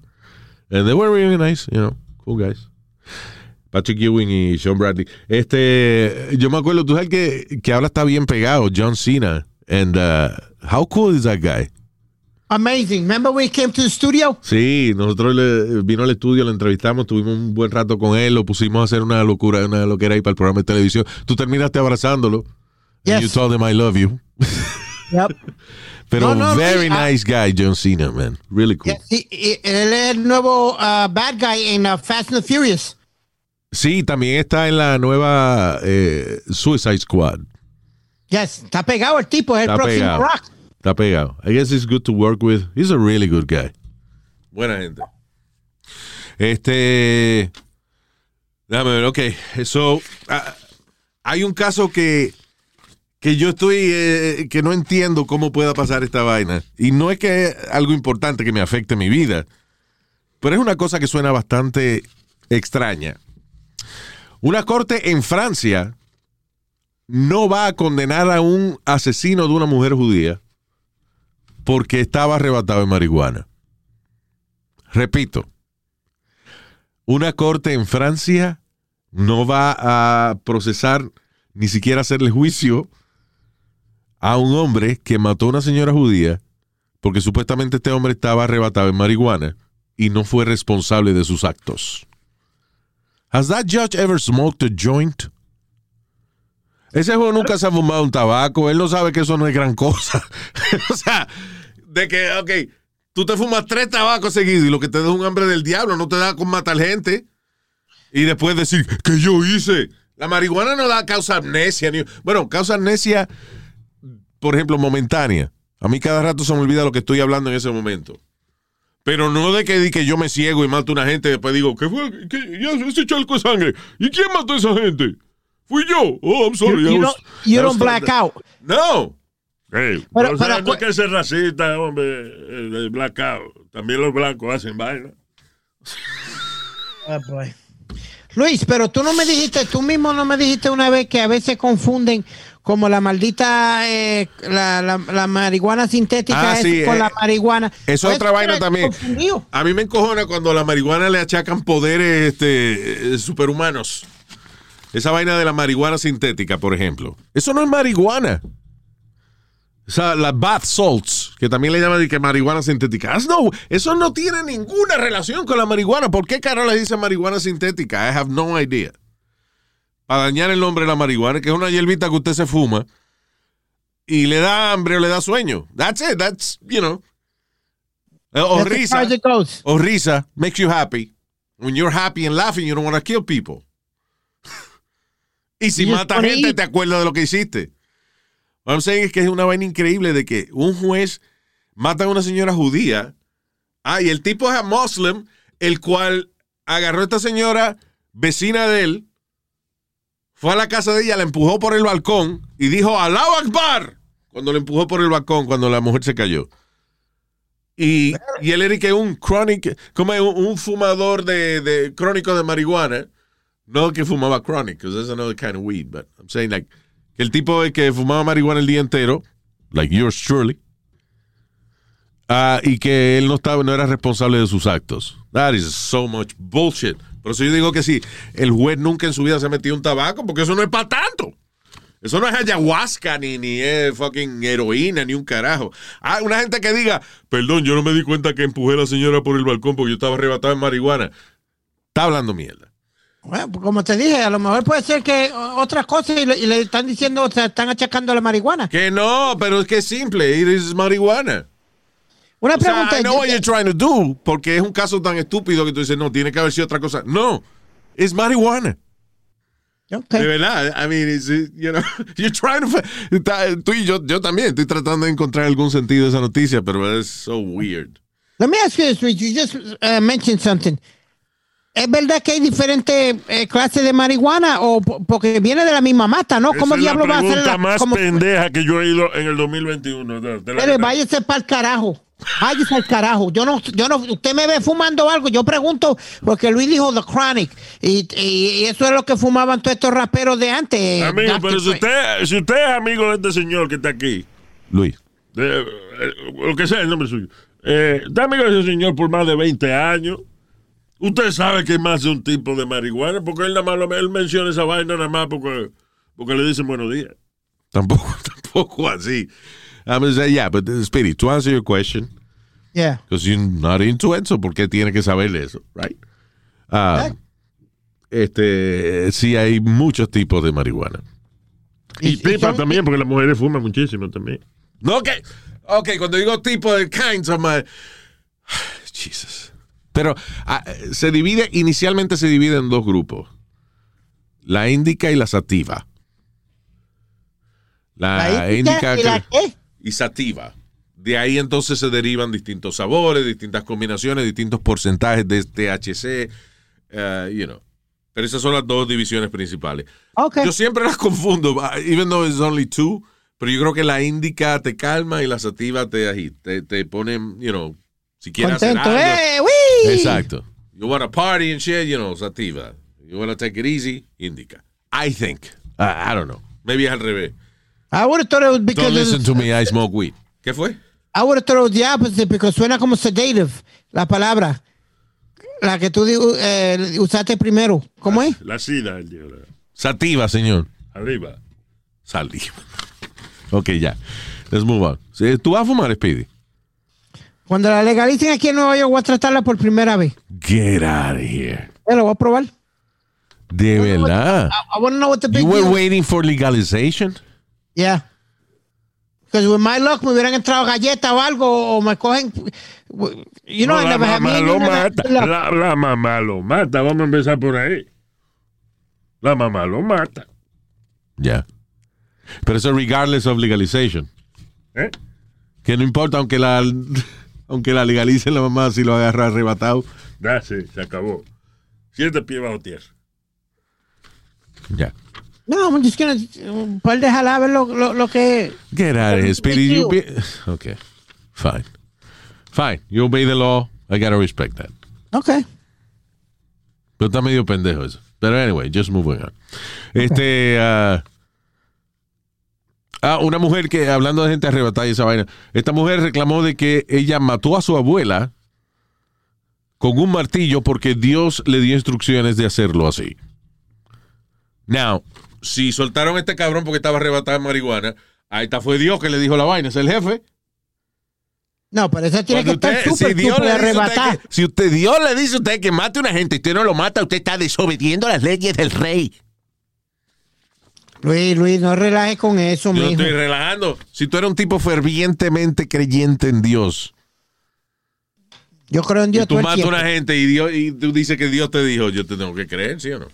And they were really nice, you know, cool guys. Patrick Ewing y Sean Bradley. Este, yo me acuerdo, tú sabes que, que ahora está bien pegado, John Cena. And uh, how cool is that guy? Amazing. Remember when he came to the studio? Sí, nosotros le, vino al estudio, lo entrevistamos, tuvimos un buen rato con él, lo pusimos a hacer una locura, una loquera ahí para el programa de televisión. Tú terminaste abrazándolo. And Yes. you told him I love you. Yep. Pero No, no, very sí, ah. nice guy, John Cena, man. Really cool. Yes, he- he- él es el nuevo uh, bad guy en uh, Fast and the Furious. Sí, también está en la nueva eh, Suicide Squad. Yes. Está pegado el tipo. Es el próximo pegado. rock. Está pegado. I guess he's good to work with. He's a really good guy. Buena gente. Este. Déjame ver, ok. So, ah, hay un caso que, que yo estoy. eh, que no entiendo cómo pueda pasar esta vaina. Y no es que es algo importante que me afecte mi vida. Pero es una cosa que suena bastante extraña. Una corte en Francia no va a condenar a un asesino de una mujer judía porque estaba arrebatado de marihuana. Repito, una corte en Francia no va a procesar ni siquiera hacerle juicio a un hombre que mató a una señora judía porque supuestamente este hombre estaba arrebatado en marihuana y no fue responsable de sus actos. Has that judge ever smoked a joint? Ese juego nunca se ha fumado un tabaco, él no sabe que eso no es gran cosa. o sea, de que, ok, tú te fumas tres tabacos seguidos y lo que te da es un hambre del diablo, no te da con matar gente. Y después decir, que yo hice? La marihuana no da causa amnesia. Ni, bueno, causa amnesia, por ejemplo, momentánea. A mí cada rato se me olvida lo que estoy hablando en ese momento. Pero no de que, de que yo me ciego y mato a una gente y después digo, ¿qué fue? ¿Qué, ya, ese charco de sangre. ¿Y quién mató a esa gente? Fui yo. Oh, I'm sorry. You, you was- don't, you don't black out. No. Hey, Pero- pero no hay que ser racista, hombre, de blackout. También los blancos hacen vaina. Oh, boy. Luis, pero tú no me dijiste, tú mismo no me dijiste una vez que a veces confunden como la maldita eh, la, la, la marihuana sintética Ah, es sí, con eh, la marihuana. Eso es Pues, otra vaina también. confundido. A mí me encojona cuando a la marihuana le achacan poderes este, eh, superhumanos. Esa vaina de la marihuana sintética, por ejemplo. Eso no es marihuana. O sea, las bath salts, que también le llaman de que marihuana sintética. No, eso no tiene ninguna relación con la marihuana. ¿Por qué carajo le dicen marihuana sintética? I have no idea. Para dañar el nombre de la marihuana, que es una hierbita que usted se fuma y le da hambre o le da sueño. That's it. That's, you know. Eh, O That's risa. O risa makes you happy. When you're happy and laughing, you don't want to kill people. y si mata gente, eat. te acuerdas de lo que hiciste. What I'm saying es que es una vaina increíble de que un juez mata a una señora judía. Ah, y el tipo es a muslim, el cual agarró a esta señora vecina de él, fue a la casa de ella, la empujó por el balcón y dijo Allahu Akbar cuando le empujó por el balcón cuando la mujer se cayó. Y, y él era que un chronic, como un, fumador de, de crónico de marihuana. No que fumaba chronic, because that's another kind of weed, but I'm saying like que el tipo que fumaba marihuana el día entero, like yours truly, ah, y que él no estaba, no era responsable de sus actos. That is so much bullshit. Por eso yo digo que sí, el juez nunca en su vida se ha metido un tabaco, porque eso no es para tanto. Eso no es ayahuasca, ni, ni es fucking heroína, ni un carajo. Ah, una gente que diga, perdón, yo no me di cuenta que empujé a la señora por el balcón porque yo estaba arrebatado en marihuana. Está hablando mierda. Bueno, pues como te dije, a lo mejor puede ser que otras cosas y le, y le están diciendo, o sea, están achacando la marihuana. Que no, pero es que es simple, is marihuana. Una O sea, pregunta. I know what you're trying to do, porque es un caso tan estúpido que tú dices, no, tiene que haber sido otra cosa. No, es marihuana. Ok. De verdad, I mean, it's, you know, you're trying to... Tú y yo, yo también estoy tratando de encontrar algún sentido de esa noticia, pero es so weird. Let me ask you this, Rich. You just uh, mentioned something. ¿Es verdad que hay diferentes eh, clases de marihuana o po- porque viene de la misma mata, no? ¿Cómo Esa diablo va a ser pregunta la más como- pendeja que yo he ido en el 2021. de- de la- váyase para el carajo. Váyase al carajo. Yo no, yo no, usted me ve fumando algo. Yo pregunto, porque Luis dijo The Chronic. Y, y- y eso es lo que fumaban todos estos raperos de antes. Amigo, Dr. pero si usted, si usted es amigo de este señor que está aquí, Luis. de- eh, lo que sea el nombre suyo, eh, está amigo de ese señor por más de 20 años, usted sabe que es más de un tipo de marihuana, porque él nada más lo- él menciona esa vaina nada más porque, porque le dicen buenos días. Tampoco, tampoco así. I'm gonna say, yeah, but uh, Spirit, to answer your question, Yeah. because you're not into it, so ¿por qué tiene que saber eso, right? Ah, este, sí hay muchos tipos de marihuana. Y, pipa también, porque las mujeres fuman muchísimo también. No, que, ok, cuando digo tipo de kinds of my, Jesus. Pero ah, se divide, inicialmente se divide en dos grupos. La índica y la sativa. La, La índica y la qué? Y sativa. De ahí entonces se derivan distintos sabores, distintas combinaciones, distintos porcentajes de THC, uh, you know. Pero esas son las dos divisiones principales. Ok. Yo siempre las confundo, uh, even though it's only two, pero yo creo que la índica te calma y la sativa te agita, te, te pone, you know, si quieres hacer algo. ¡Eh! Exacto. You want to party and shit, you know, sativa. You want to take it easy, indica. I think. I, I don't know. Maybe es al revés. I would have thought it was because Don't listen to me, I smoke weed. ¿Qué fue? I would have thought it was the opposite because suena como sedative la palabra. La que tú eh, usaste primero. ¿Cómo es? La sida, dijo. Sativa, señor. Arriba. Saliva. Ok, ya. Let's move on. ¿Tú vas a fumar, Speedy? Cuando la legalicen aquí en Nueva York, voy a tratarla por primera vez. Get out of here. Eh, lo voy a probar. De verdad. I, I want to know what the big You were deal- waiting for legalization? Yeah. Because with my luck me hubieran entrado galletas o algo o me cogen. You know, No, I la never had mamá lo mata. La, la mamá lo mata. Vamos a empezar por ahí. La mamá lo mata. Ya. Pero eso regardless of legalization. ¿Eh? Que no importa, aunque la, aunque la legalicen la mamá, si lo agarra arrebatado. Ya, sí, se acabó. Siete pies bajo tierra. Ya. No, I'm just gonna un par de jalabes lo, lo, lo que. Get out of here, Speedy. You be- okay. Fine. Fine. You obey the law. I gotta respect that. Okay. Pero está medio pendejo eso. Pero anyway, just moving on. Este. ah, ah, una mujer que, hablando de gente arrebatada y esa vaina, esta mujer reclamó de que ella mató a su abuela con un martillo porque Dios le dio instrucciones de hacerlo así. Now, si soltaron a este cabrón porque estaba arrebatada en marihuana, ahí está fue Dios que le dijo la vaina, es el jefe. No, pero esa tiene que Cuando estar usted- súper, si Dios súper que- si usted Dios le dice a usted que mate a una gente y usted no lo mata, usted está desobediendo las leyes del rey. Luis, Luis, no relajes con eso, Yo mijo. estoy relajando. Si tú eres un tipo fervientemente creyente en Dios, Yo creo en Dios y tú matas a una gente y, Dios, y tú dices que Dios te dijo, yo te tengo que creer, ¿sí o no?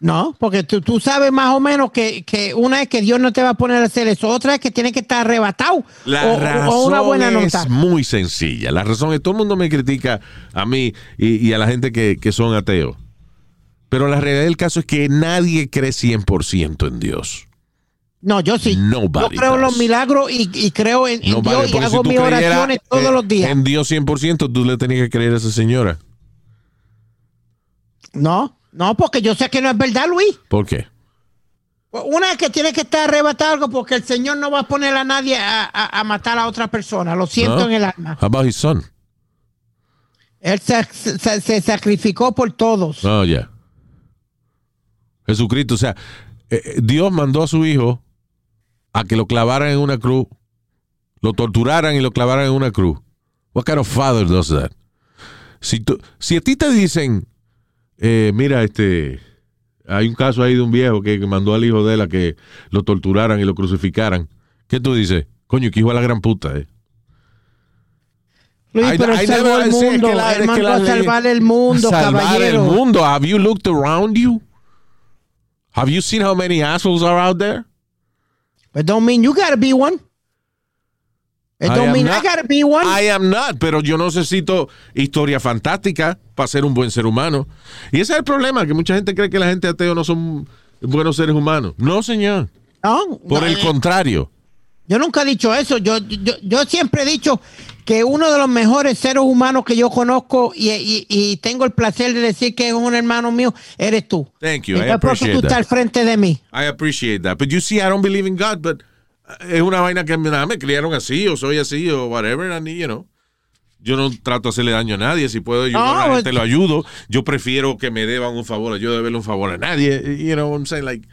No, porque tú, tú sabes más o menos que, que una es que Dios no te va a poner a hacer eso, otra es que tiene que estar arrebatado La o, razón o una buena es nota. muy sencilla. La razón es todo el mundo me critica a mí y, y a la gente que, que son ateos. Pero la realidad del caso es que nadie cree 100% en Dios. No, yo sí. Nobody yo creo en los milagros y, y creo en, en Dios y hago si mis oraciones todos eh, los días. En Dios 100%, tú le tenías que creer a esa señora. No, no, porque yo sé que no es verdad, Luis. ¿Por qué? Una es que tiene que estar arrebatado algo porque el Señor no va a poner a nadie a, a- a matar a otra persona. Lo siento ¿No? en el alma. How about his son? Él se, se- se sacrificó por todos. Oh, ya. Jesucristo, o sea, eh, eh, Dios mandó a su hijo a que lo clavaran en una cruz, lo torturaran y lo clavaran en una cruz. What kind of father does that? Si, tú- si a ti te dicen, eh, mira, este, hay un caso ahí de un viejo que, que mandó al hijo de él a que lo torturaran y lo crucificaran, ¿qué tú dices? Coño, que hijo de la gran puta, eh. Luis, I- pero I él salvó el mundo. la- él mandó la a salvar el mundo, salvar caballero. el mundo. Have you looked around you? Have you seen how many assholes are out there? It don't mean you gotta be one. It I don't am mean not- I gotta be one. I am not, pero yo no necesito historia fantástica para ser un buen ser humano. Y ese es el problema, que mucha gente cree que la gente ateo no son buenos seres humanos. No, señor. no, Por no, el eh, contrario. Yo nunca he dicho eso. Yo, yo, yo siempre he dicho que uno de los mejores seres humanos que yo conozco y, y- y tengo el placer de decir que es un hermano mío, eres tú. Thank you. I por eso appreciate tú estás that. al frente de mí. I appreciate that. But you see, I don't believe in God, but es una vaina que nada, me criaron así, o soy así, o whatever, and, you know. Yo no trato de hacerle daño a nadie. Si puedo ayudar a No, la gente, lo ayudo. Yo prefiero que me deban un favor. Yo deberle un favor a nadie. You know what I'm saying? Like,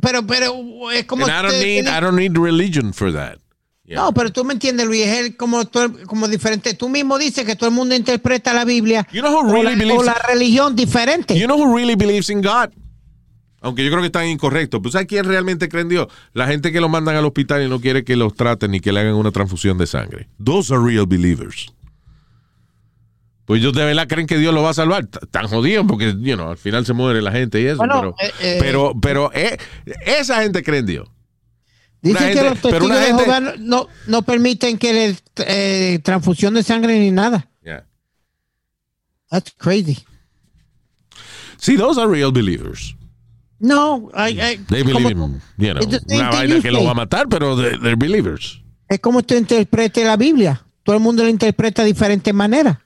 Pero, pero es como. and I don't need, I don't need religion for that. Yeah. No, pero tú me entiendes, Luis, es como, como diferente. Tú mismo dices que todo el mundo interpreta la Biblia You know who o, really la, believes- o la religión diferente. You know who really believes in God? Aunque yo creo que están incorrectos. Pues ¿sabes quién realmente cree en Dios? La gente que lo mandan al hospital y no quiere que los traten ni que le hagan una transfusión de sangre. Those are real believers. Pues ellos de verdad creen que Dios lo va a salvar. Están jodidos porque, you know, al final se muere la gente y eso. Bueno, pero, eh, eh, pero, pero eh, esa gente cree en Dios. Dice una que los testigos de gente- Jehová no, no, no permiten que le eh, transfusión de sangre ni nada. Yeah. That's crazy. Sí, those are real believers. No, I, I- They believe in, you know, una vaina que lo va a matar, pero they- they're believers. es como tú interpretes la Biblia. Todo el mundo la interpreta de diferentes maneras.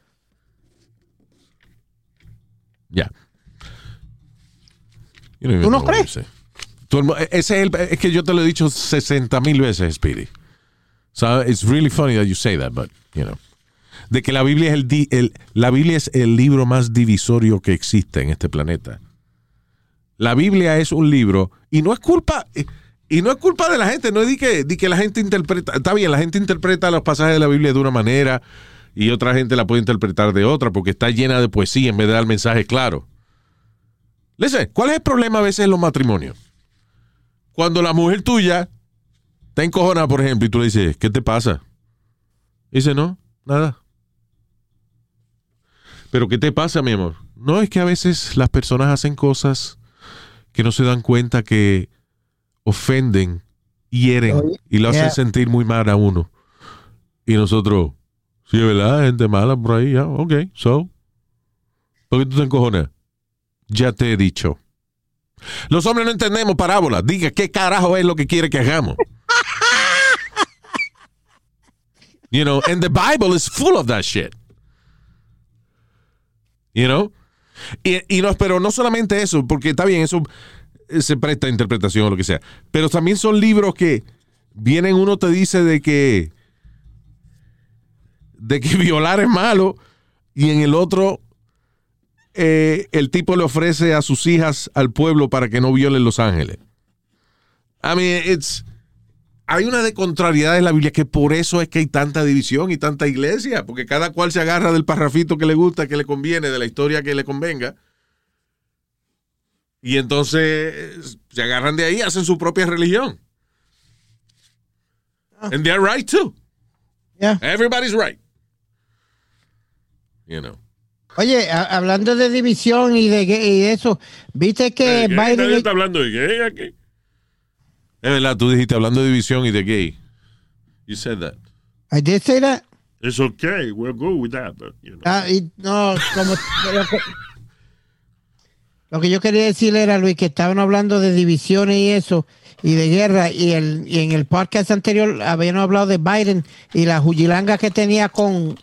Ya. Even ¿Tú no crees? mu- ese es, el, es que yo te lo he dicho 60 mil veces, Speedy. So it's really funny that you say that, but, you know. de que la Biblia es el, di- el- la Biblia es el libro más divisorio que existe en este planeta. La Biblia es un libro y no es culpa y no es culpa de la gente, no es de que, que la gente interpreta, está bien, la gente interpreta los pasajes de la Biblia de una manera y otra gente la puede interpretar de otra porque está llena de poesía en vez de dar mensajes claros. Listen, ¿cuál es el problema a veces en los matrimonios? Cuando la mujer tuya está encojonada, por ejemplo, y tú le dices, ¿qué te pasa? Dice, no, nada. Pero ¿qué te pasa, mi amor? No, es que a veces las personas hacen cosas que no se dan cuenta que ofenden, hieren y lo hacen sentir muy mal a uno. Y nosotros, sí, verdad, gente mala por ahí, ya, ok, so. ¿Por qué tú te encojonas? Ya te he dicho. Los hombres no entendemos parábolas. Diga qué carajo es lo que quiere que hagamos. You know, and the Bible is full of that shit. You know? Y, y no, pero no solamente eso, porque está bien, eso eh, se presta a interpretación o lo que sea. Pero también son libros que vienen, uno te dice de que de que violar es malo y en el otro eh, el tipo le ofrece a sus hijas al pueblo para que no violen Los Ángeles. I mean, it's, hay una de contrariedad en la Biblia que por eso es que hay tanta división y tanta iglesia, porque cada cual se agarra del parrafito que le gusta, que le conviene, de la historia que le convenga. Y entonces se agarran de ahí, hacen su propia religión. And they're right too. Yeah. Everybody's right. You know. Oye, hablando de división y de, gay- y de eso, viste que Biden. está hablando de gay aquí. Es verdad, tú dijiste hablando de división y de gay. You said that. I did say that. It's okay. We'll go with that. but, you know. Ah, y no, como. lo, que, lo que yo quería decir era, Luis, que estaban hablando de divisiones y eso, y de guerra, y, el, y en el podcast anterior habían hablado de Biden y la jugilanga que tenía con,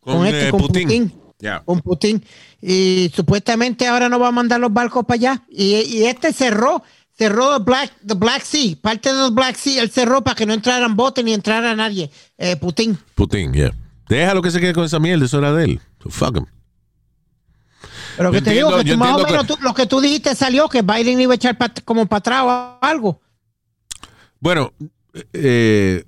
con, Con, este, eh, con Putin. Putin. Yeah. Con Putin. Y supuestamente ahora no va a mandar los barcos para allá. Y, y este cerró, cerró Black, the Black Sea, parte del Black Sea, él cerró para que no entraran botes ni entrara nadie. Eh, Putin. Putin, yeah. Déjalo que se quede con esa mierda, eso era de él. So fuck him. Pero que Yo te digo que tú más o menos tú- lo que tú dijiste salió que Biden iba a echar pa- como para atrás o algo. Bueno, eh,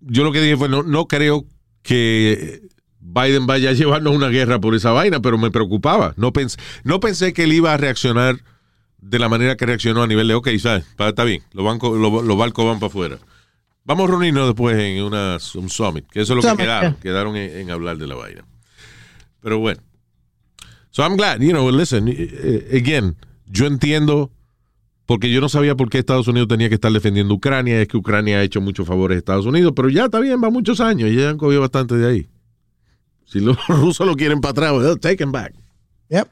yo lo que dije fue, no, no creo que Biden vaya a llevarnos una guerra por esa vaina, pero me preocupaba. No pensé que él iba a reaccionar de la manera que reaccionó a nivel de, ok, ¿sabes? Está bien, los, bancos, los, los barcos van para afuera. Vamos a reunirnos después en una, un summit, que eso es lo que quedaron, yeah. quedaron en, en hablar de la vaina. Pero bueno. So I'm glad, you know, listen, eh, eh, again, yo entiendo porque yo no sabía por qué Estados Unidos tenía que estar defendiendo a Ucrania. Es que Ucrania ha hecho muchos favores a Estados Unidos, pero ya está bien, va muchos años y ya han cogido bastante de ahí. Si los rusos lo quieren para atrás, take them back. Yep.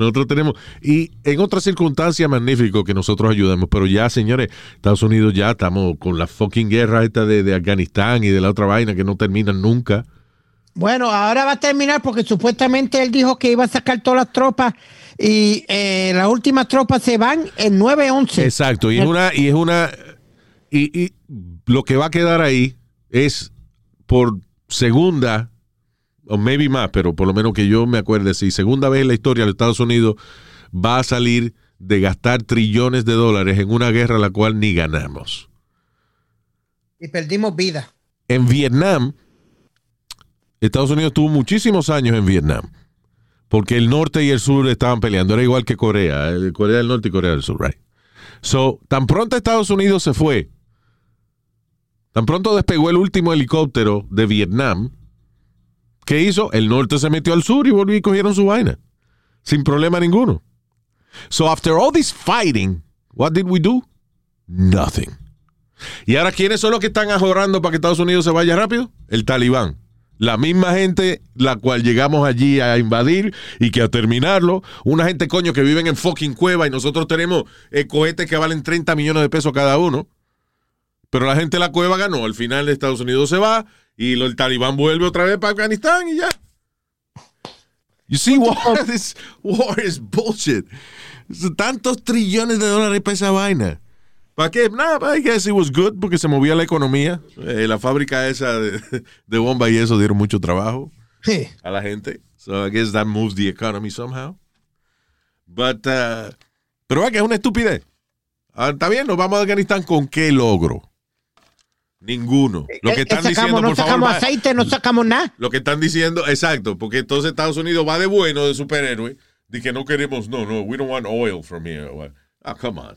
Nosotros tenemos, y en otras circunstancias magnífico que nosotros ayudamos, pero ya, señores, Estados Unidos ya estamos con la fucking guerra esta de, de Afganistán y de la otra vaina que no terminan nunca. Bueno, ahora va a terminar porque supuestamente él dijo que iba a sacar todas las tropas y eh, las últimas tropas se van en 9-11. Exacto, y es una, y es una, y, y lo que va a quedar ahí es por segunda, o maybe más, pero por lo menos que yo me acuerde, si segunda vez en la historia de Estados Unidos va a salir de gastar trillones de dólares en una guerra la cual ni ganamos. Y perdimos vida. En Vietnam, Estados Unidos tuvo muchísimos años en Vietnam. Porque el norte y el sur estaban peleando. Era igual que Corea. el- Corea del Norte y Corea del Sur, right? So, tan pronto Estados Unidos se fue, tan pronto despegó el último helicóptero de Vietnam, ¿qué hizo? El norte se metió al sur y volvió y cogieron su vaina. Sin problema ninguno. So, after all this fighting, what did we do? Nothing. ¿Y ahora quiénes son los que están ahorrando para que Estados Unidos se vaya rápido? El talibán. La misma gente la cual llegamos allí a invadir y que a terminarlo, una gente coño que viven en fucking cueva y nosotros tenemos eh, cohetes que valen 30 millones de pesos cada uno. Pero la gente de la cueva ganó. Al final Estados Unidos se va y lo- el talibán vuelve otra vez para Afganistán y ya. You see, war, this war is bullshit. Tantos trillones de dólares para esa vaina. ¿Para qué? Nada, I guess it was good porque se movía la economía. Eh, la fábrica esa de, de bomba y eso dieron mucho trabajo Sí. a la gente. So I guess that moves the economy somehow. But, uh, pero va que es una estupidez. Ah, Está bien, nos vamos a Afganistán con qué logro. Ninguno. Lo que Eh, están sacamos, diciendo, no por favor, sacamos aceite, no sacamos nada. lo que están diciendo, exacto, porque entonces Estados Unidos va de bueno, de superhéroe, de que no queremos, no, no, we don't want oil from here. Ah, come on.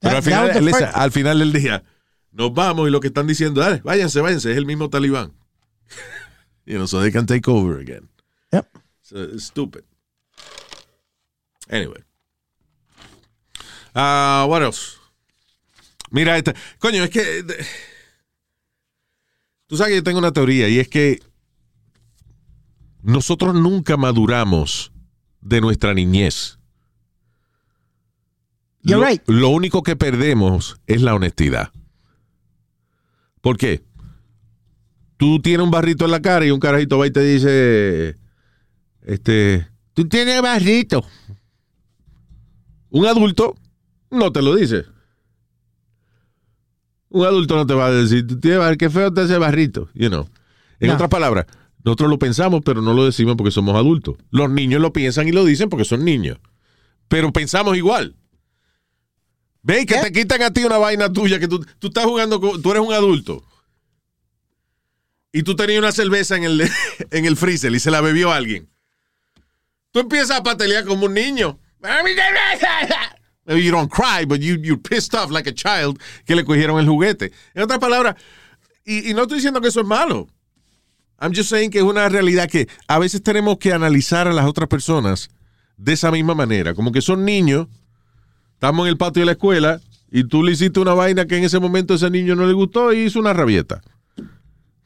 Pero al final, al final del día, nos vamos y lo que están diciendo, dale, váyanse, váyanse, es el mismo talibán. you know, so they can take over again. Yep. So, it's stupid. Anyway. Ah, what else? Mira, esta. Coño, es que. Tú sabes que yo tengo una teoría y es que nosotros nunca maduramos de nuestra niñez. You're lo, right. lo único que perdemos es la honestidad. ¿Por qué? Tú tienes un barrito en la cara y un carajito va y te dice, este, tú tienes barrito. Un adulto no te lo dice. Un adulto no te va a decir, tú tienes barrito, qué feo te ese barrito, you know. En No. otras palabras, nosotros lo pensamos, pero no lo decimos porque somos adultos. Los niños lo piensan y lo dicen porque son niños. Pero pensamos igual. Ve que ¿Qué? te quitan a ti una vaina tuya que tú, tú estás jugando, con- tú eres un adulto. Y tú tenías una cerveza en el, en el freezer y se la bebió alguien. Tú empiezas a patelear como un niño. Maybe you don't cry, but you, you're pissed off like a child que le cogieron el juguete. En otras palabras, y, no estoy diciendo que eso es malo. I'm just saying que es una realidad que a veces tenemos que analizar a las otras personas de esa misma manera. Como que son niños, estamos en el patio de la escuela y tú le hiciste una vaina que en ese momento a ese niño no le gustó y hizo una rabieta.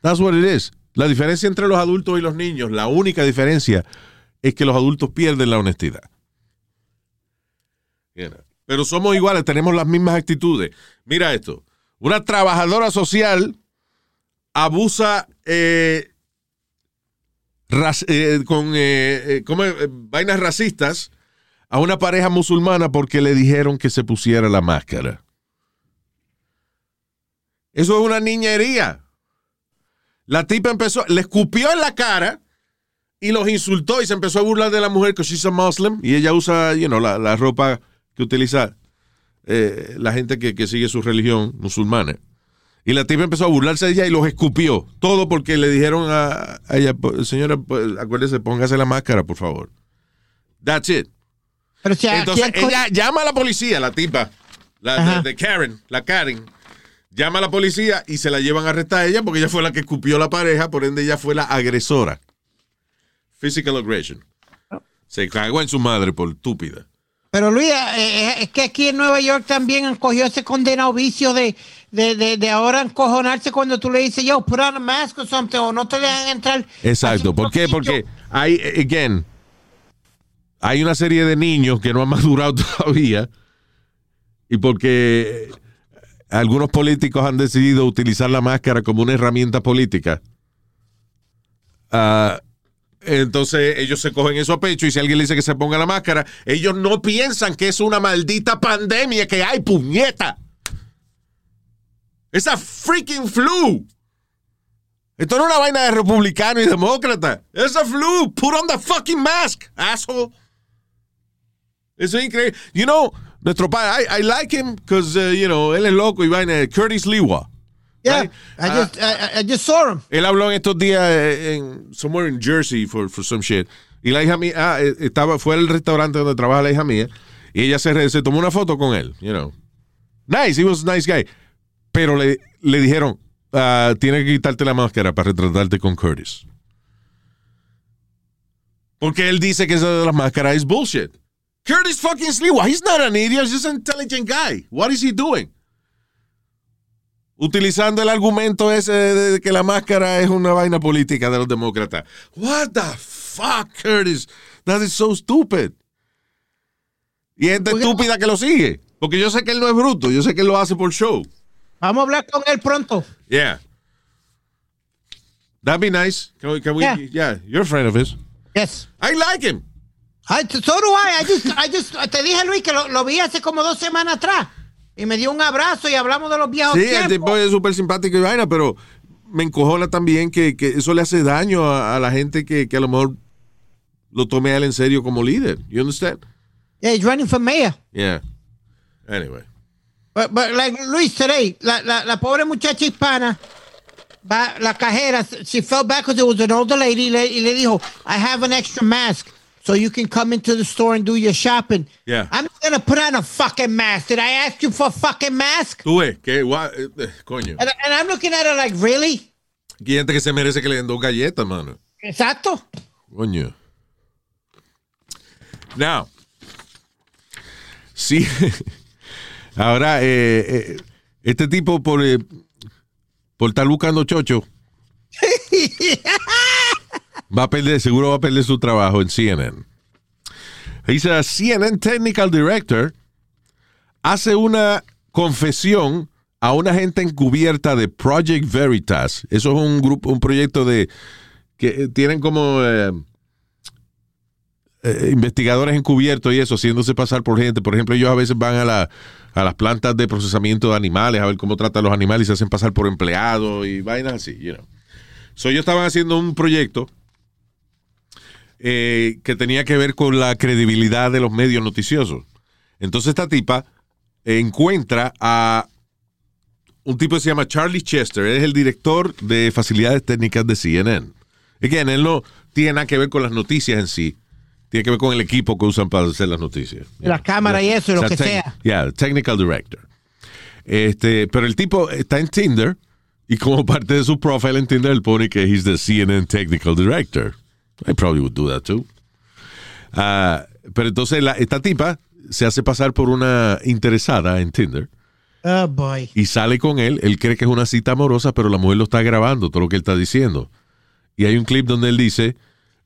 That's what it is. La diferencia entre los adultos y los niños, la única diferencia es que los adultos pierden la honestidad. You. Pero somos iguales, tenemos las mismas actitudes. Mira esto. Una trabajadora social abusa eh, eh, con eh, vainas racistas a una pareja musulmana porque le dijeron que se pusiera la máscara. Eso es una niñería. La tipa empezó, le escupió en la cara y los insultó y se empezó a burlar de la mujer que she's a Muslim y ella usa, you know, la ropa que utiliza eh, la gente que, que sigue su religión musulmana. Y la tipa empezó a burlarse de ella y los escupió. Todo porque le dijeron a, a ella, "Pues, señora, pues, acuérdese, póngase la máscara, por favor. That's it. Pero si Entonces ella llama a la policía, la tipa, la de, de Karen, la Karen. Llama a la policía y se la llevan a arrestar a ella porque ella fue la que escupió a la pareja, por ende ella fue la agresora. Physical aggression. Se cagó en su madre por estúpida. Pero Luis, eh, eh, es que aquí en Nueva York también han cogido ese condenado vicio de, de, de, de ahora encojonarse cuando tú le dices, yo, put on a mask or something, o no te dejan entrar. Exacto. ¿Por qué? Porque hay, again, hay una serie de niños que no han madurado todavía y porque algunos políticos han decidido utilizar la máscara como una herramienta política. Ah, entonces ellos se cogen eso a pecho y si alguien le dice que se ponga la máscara, ellos no piensan que es una maldita pandemia que hay, puñeta. Esa freaking flu. Esto no es una vaina de republicano y demócrata. Es a flu. Put on the fucking mask, asshole. Eso es increíble. You know, nuestro padre, I, I like him because, uh, you know, él es loco y vaina. Curtis Lewa. Yeah, right? I, Ah, just, I, I just saw him. él habló en estos días eh, en somewhere in Jersey for, for some shit. Y la hija mía, ah, eh, estaba, fue al restaurante donde trabaja la hija mía y ella se, se tomó una foto con él, you know. Nice, he was a nice guy. Pero le, le dijeron, ah, tienes que quitarte la máscara para retratarte con Curtis. Porque él dice que eso de las máscaras es bullshit. Curtis fucking Sliwa, he's not an idiot, he's just an intelligent guy. What is he doing? Utilizando el argumento ese de que la máscara es una vaina política de los demócratas. What the fuck, Curtis? That is so stupid. Y gente estúpida que lo sigue. Porque yo sé que él no es bruto, yo sé que él lo hace por show. Vamos a hablar con él pronto. Yeah. That'd be nice. Can we, can we- Yeah. yeah, you're a friend of his. Yes. I like him. I, so do I. I just, I just, te dije, Luis, que lo, lo vi hace como dos semanas atrás. Y me dio un abrazo y hablamos de los viejos Sí, el tiempos. tipo es súper simpático y vaina, pero me encojona también que, que eso le hace daño a, a la gente que, que a lo mejor lo tome a él en serio como líder. You understand? Yeah, he's running for mayor. Yeah. Anyway. But, but like Luis today, la, la, la pobre muchacha hispana, la cajera, she fell back because it was an older lady y le, y le dijo, I have an extra mask. So you can come into the store and do your shopping. Yeah. I'm not gonna put on a fucking mask. Did I ask you for a fucking mask? Tú ves, que gua- eh, eh, coño. And, and I'm looking at her like, really? Aquí gente que se merece que le den dos galletas, mano. Exacto. Coño. Now. Sí. Ahora, eh, eh, este tipo por, eh, por estar buscando chocho va a perder, seguro va a perder su trabajo en CNN. Dice, CNN Technical Director hace una confesión a una gente encubierta de Project Veritas. Eso es un grupo, un proyecto de que eh, tienen como eh, eh, investigadores encubiertos y eso, haciéndose pasar por gente. Por ejemplo, ellos a veces van a, la- a las plantas de procesamiento de animales a ver cómo tratan los animales y se hacen pasar por empleados y vainas así, you know. So, ellos estaban haciendo un proyecto eh, que tenía que ver con la credibilidad de los medios noticiosos. Entonces esta tipa encuentra a un tipo que se llama Charlie Chester, es el director de facilidades técnicas de CNN. Again, él no tiene nada que ver con las noticias en sí, tiene que ver con el equipo que usan para hacer las noticias. La cámara y eso, lo que sea. Yeah, technical director. Este, pero el tipo está en Tinder y como parte de su profile en Tinder él pone que he's the CNN technical director. I probably would do that too. Ah, pero entonces la- esta tipa se hace pasar por una interesada en Tinder Oh boy. y sale con él. Él cree que es una cita amorosa, pero la mujer lo está grabando, todo lo que él está diciendo. Y hay un clip donde él dice,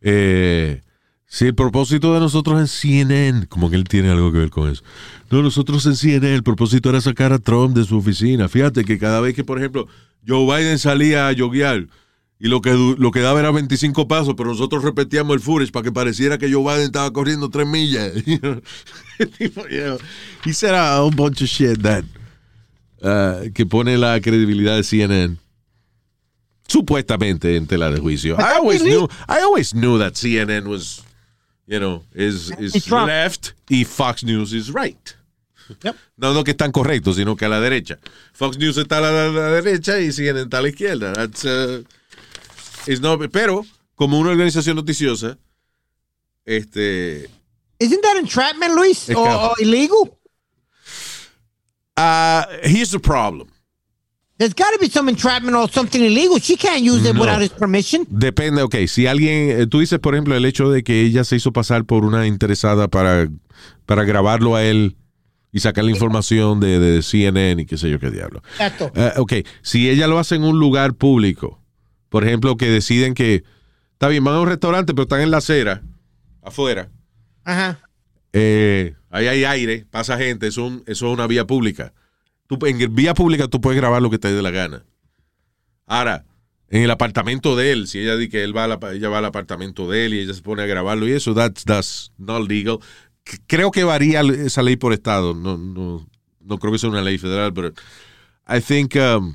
eh, si el propósito de nosotros en CNN, como que él tiene algo que ver con eso. No, nosotros en CNN, el propósito era sacar a Trump de su oficina. Fíjate que cada vez que, por ejemplo, Joe Biden salía a yoguear y lo que, lo que daba era 25 pasos, pero nosotros repetíamos el footage para que pareciera que Joe Biden estaba corriendo 3 millas. You know, he said a whole bunch of shit that uh, que pone la credibilidad de CNN supuestamente en tela de juicio. I always knew, I always knew that CNN was, you know, is, is left y Fox News is right. Yep. No, no que están correctos, sino que a la derecha. Fox News está a la, a la derecha y CNN está a la izquierda. That's, uh, is no- pero, como una organización noticiosa, este, Isn't that entrapment, Luis? Or, or illegal? uh, here's the problem. There's got to be some entrapment or something illegal. She can't use it No. without his permission. Depende, ok. Si alguien, eh, tú dices, por ejemplo, el hecho de que ella se hizo pasar por una interesada para, para grabarlo a él y sacar la información de, de CNN y qué sé yo qué diablo. Exacto. Eh, ok, si ella lo hace en un lugar público, por ejemplo, que deciden que, está bien, van a un restaurante, pero están en la acera, afuera, Ajá. eh, ahí hay aire, pasa gente, eso, es un- eso es una vía pública. Tú, en vía pública tú puedes grabar lo que te dé la gana. Ahora, en el apartamento de él, si ella dice que él va a la- ella va al apartamento de él y ella se pone a grabarlo y eso, that's, that's not legal. Creo que varía esa ley por estado. No, no, no creo que sea una ley federal, pero I think, um,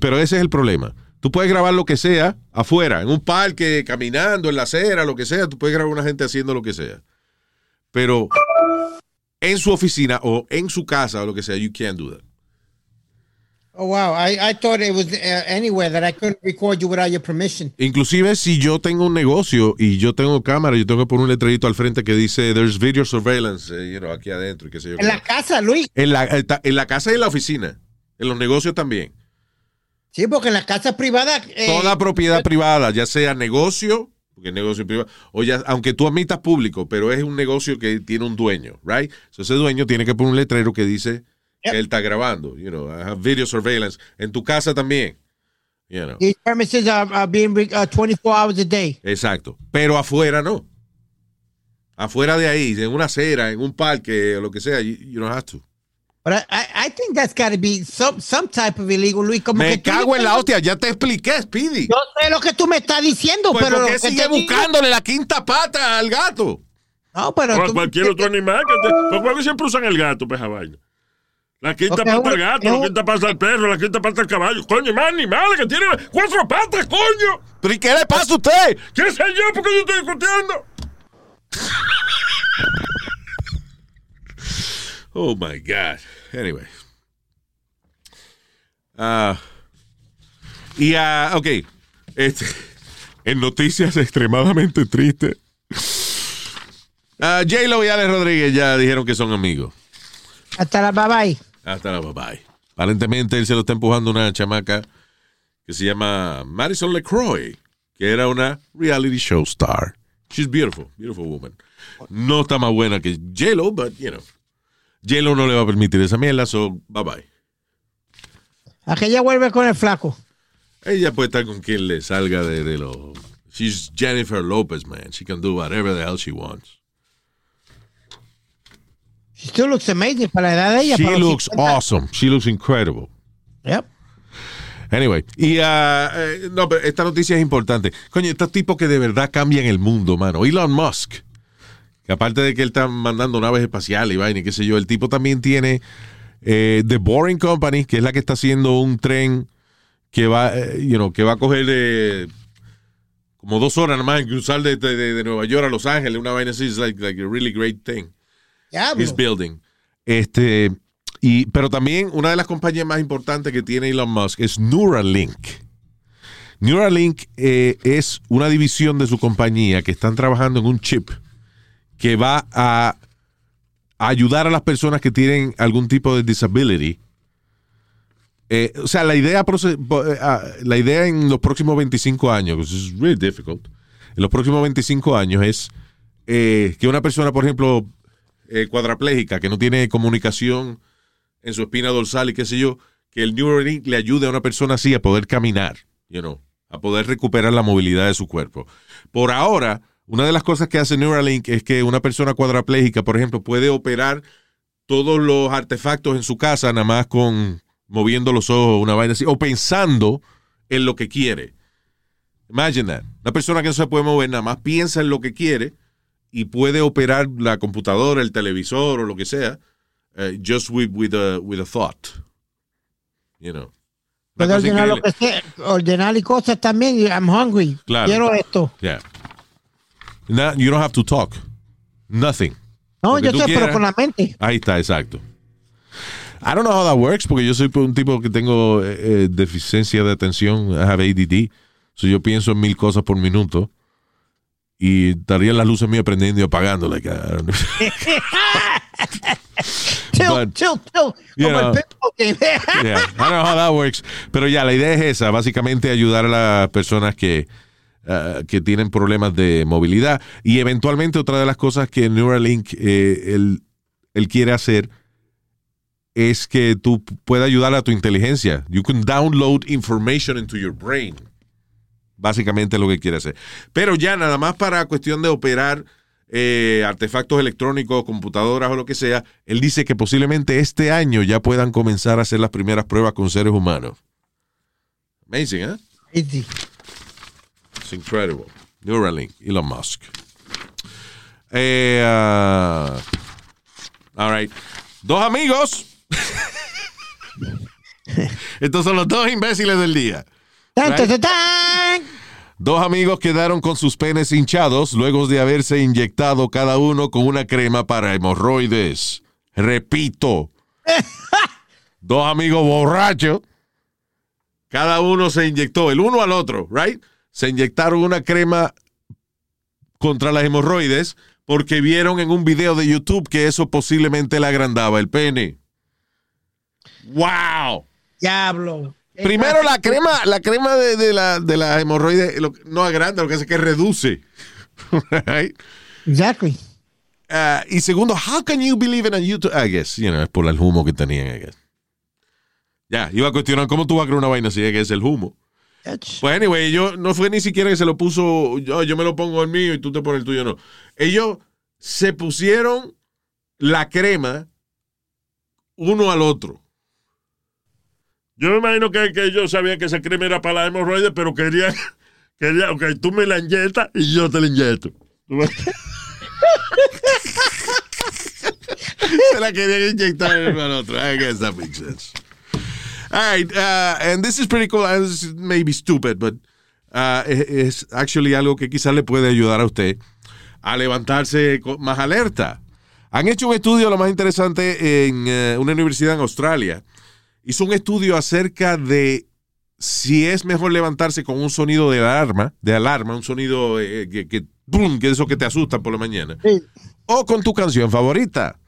pero ese es el problema. Tú puedes grabar lo que sea afuera, en un parque, caminando, en la acera, lo que sea. Tú puedes grabar a una gente haciendo lo que sea. Pero en su oficina o en su casa o lo que sea, you can't do that. Oh wow. I, I thought it was uh, anywhere that I couldn't record you without your permission. Inclusive si yo tengo un negocio y yo tengo cámara, yo tengo que poner un letrerito al frente que dice there's video surveillance, eh, you know, aquí adentro y qué sé yo. En la casa, Luis. En la, está- en la casa y en la oficina. En los negocios también. Sí, porque en la casa privada. eh, Toda propiedad privada, ya sea negocio, porque es negocio privado, o ya, aunque tú admitas público, pero es un negocio que tiene un dueño, right? So ese dueño tiene que poner un letrero que dice Yep. que él está grabando, you know, I have video surveillance. En tu casa también, you know. These premises are, are being uh, 24 hours a day. Exacto. Pero afuera no. Afuera de ahí, en una acera, en un parque, o lo que sea, you, you don't have to. But I think that's got to be some, some type of illegal, Luis. Como Me cago en la hostia, ya te expliqué, Speedy. Yo sé lo que tú me estás diciendo, Pues pero. ¿por qué que sigue digo- buscándole la quinta pata al gato? No, pero. O a tú- cualquier otro animal. Que te, ¿Por qué siempre usan el gato, peja vaina? La quinta pata al gato, la quinta pata al perro, la quinta pata al caballo. Coño, más animales que tienen cuatro patas, coño. ¿Pero y qué le pasa a usted? ¿Qué sé yo? Porque yo estoy discutiendo. Oh my God. Anyway. Ah. y, ah, ok. Este, en noticias extremadamente tristes. Ah, J-Lo y Alex Rodríguez ya dijeron que son amigos. Hasta la bye bye. Hasta la bye bye. Aparentemente él se lo está empujando una chamaca que se llama Madison LeCroy, que era una reality show star. She's beautiful, beautiful woman. No está más buena que J-Lo, but you know. J-Lo no le va a permitir esa mierda, so bye bye. Aquella vuelve con el flaco. Ella puede estar con quien le salga de, de lo. She's Jennifer Lopez, man. She can do whatever the hell she wants. She still looks amazing para la edad de ella. She para looks 50. awesome. She looks incredible. Yep. Anyway, y ah, eh, no, pero esta noticia es importante. Coño, estos tipos que de verdad cambian el mundo, mano. Elon Musk, que aparte de que él está mandando naves espaciales y vaina, y qué sé yo, el tipo también tiene eh, The Boring Company, que es la que está haciendo un tren que va, eh, you know, que va a coger eh, como dos horas nada más en cruzar de, de- de- de Nueva York a Los Ángeles, una vaina así, es like, like a really great thing he's building. Este, y, pero también una de las compañías más importantes que tiene Elon Musk es Neuralink. Neuralink eh, es una división de su compañía que están trabajando en un chip que va a ayudar a las personas que tienen algún tipo de disability. Eh, o sea, la idea, eh, ah, la idea en los próximos 25 años, is really difficult, en los próximos 25 años es eh, que una persona, por ejemplo, cuadraplégica, que no tiene comunicación en su espina dorsal y qué sé yo, que el Neuralink le ayude a una persona así a poder caminar, you know, a poder recuperar la movilidad de su cuerpo. Por ahora, una de las cosas que hace Neuralink es que una persona cuadraplégica, por ejemplo, puede operar todos los artefactos en su casa nada más con moviendo los ojos, una vaina así, o pensando en lo que quiere. Imagine that. Una persona que no se puede mover nada más piensa en lo que quiere y puede operar la computadora, el televisor o lo que sea, eh, just with, with, a, with a thought. You know. Puede ordenar lo que sea, ordenar y cosas también. I'm hungry. Claro. Quiero esto. Yeah. Na- you don't have to talk. Nothing. No, yo sé, pero quieras. con la mente. Ahí está, exacto. I don't know how that works porque yo soy un tipo que tengo eh, eh, deficiencia de atención, I have ADD. So yo pienso en mil cosas por minuto y estarían las luces mías prendiendo y apagando. Like, I don't know. Chill, chill, chill. you Como el know. pinball game. Yeah, I don't know how that works. Pero ya, la idea es esa, básicamente ayudar a las personas que, uh, que tienen problemas de movilidad. Y eventualmente otra de las cosas que Neuralink eh, él, quiere hacer es que tú puedas ayudar a tu inteligencia. You can download information into your brain. Básicamente lo que quiere hacer. Pero ya nada más para cuestión de operar eh, artefactos electrónicos, computadoras o lo que sea, él dice que posiblemente este año ya puedan comenzar a hacer las primeras pruebas con seres humanos. Amazing, ¿eh? Easy. It's incredible. Neuralink, Elon Musk. Eh, ah, all right. Dos amigos. Estos son los dos imbéciles del día. Right. Dos amigos quedaron con sus penes hinchados luego de haberse inyectado cada uno con una crema para hemorroides. Repito. Dos amigos borrachos. Cada uno se inyectó, el uno al otro, right? Se inyectaron una crema contra las hemorroides porque vieron en un video de YouTube que eso posiblemente le agrandaba el pene. ¡Wow! Diablo. Primero la crema, la crema de, de la, de la hemorroide lo- no agranda, lo que hace es que reduce. Right? Exactly. Ah, y segundo, how can you believe in a YouTube? I guess, you know, es por el humo que tenían, I guess. Ya, iba a cuestionar cómo tú vas a crear una vaina si es que es el humo. Pues anyway, yo no fue ni siquiera que se lo puso, yo, yo me lo pongo el mío y tú te pones el tuyo, no. Ellos se pusieron la crema uno al otro. Yo me imagino que, que ellos sabían que esa crema era para la hemorroides, pero querían, querían, ok, tú me la inyectas y yo te la inyecto. Se la querían inyectar el uno al otro. I guess that makes sense. All right, uh, and this is pretty cool. and This is maybe stupid, but uh, es es actually algo que quizás le puede ayudar a usted a levantarse más alerta. Han hecho un estudio, lo más interesante, en eh, una universidad en Australia. Hizo un estudio acerca de si es mejor levantarse con un sonido de alarma, de alarma, un sonido eh, que, que, es eso que te asusta por la mañana, Sí. o con tu canción favorita.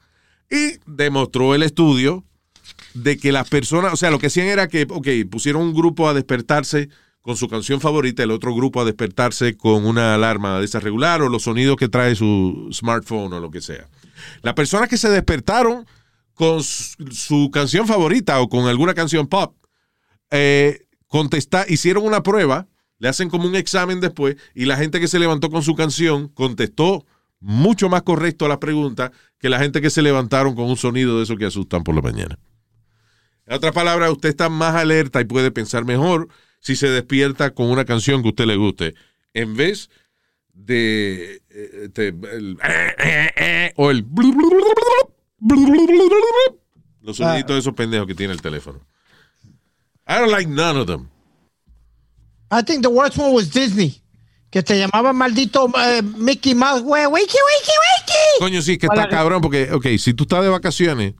Y demostró el estudio de que las personas, o sea, lo que hacían era que, ok, pusieron un grupo a despertarse con su canción favorita, el otro grupo a despertarse con una alarma de esa regular o los sonidos que trae su smartphone o lo que sea. Las personas que se despertaron con su, canción favorita o con alguna canción pop, eh, contesta- hicieron una prueba, le hacen como un examen después, y la gente que se levantó con su canción contestó mucho más correcto a la pregunta que la gente que se levantaron con un sonido de esos que asustan por la mañana. En otras palabras, usted está más alerta y puede pensar mejor si se despierta con una canción que a usted le guste, en vez de eh, el, eh, eh, eh, o el los soniditos de esos pendejos que tiene el teléfono. I don't like none of them. I think the worst one was Disney. Que te llamaba maldito eh, Mickey Mouse, güey. Wakey, wakey, wakey. Coño, sí, que está cabrón, porque, ok, si tú estás de vacaciones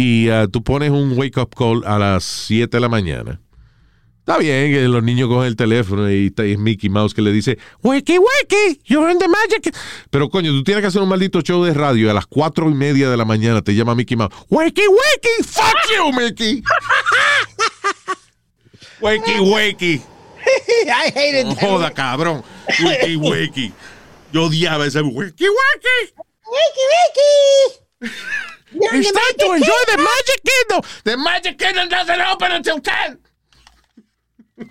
y ah, tú pones un wake up call a las 7 de la mañana, está bien que los niños cogen el teléfono y, es Mickey Mouse que le dice, wakey, wakey, you're in the magic. Pero, coño, tú tienes que hacer un maldito show de radio y a las 4 y media de la mañana te llama Mickey Mouse, wakey, wakey, fuck you, Mickey. wakey, wakey. I hated that. joda, cabrón. Wakey, wakey. Yo odiaba ese wakey, wakey. Wakey, wakey. It's the time to magic enjoy the Magic Kingdom. The Magic Kingdom doesn't open until 10.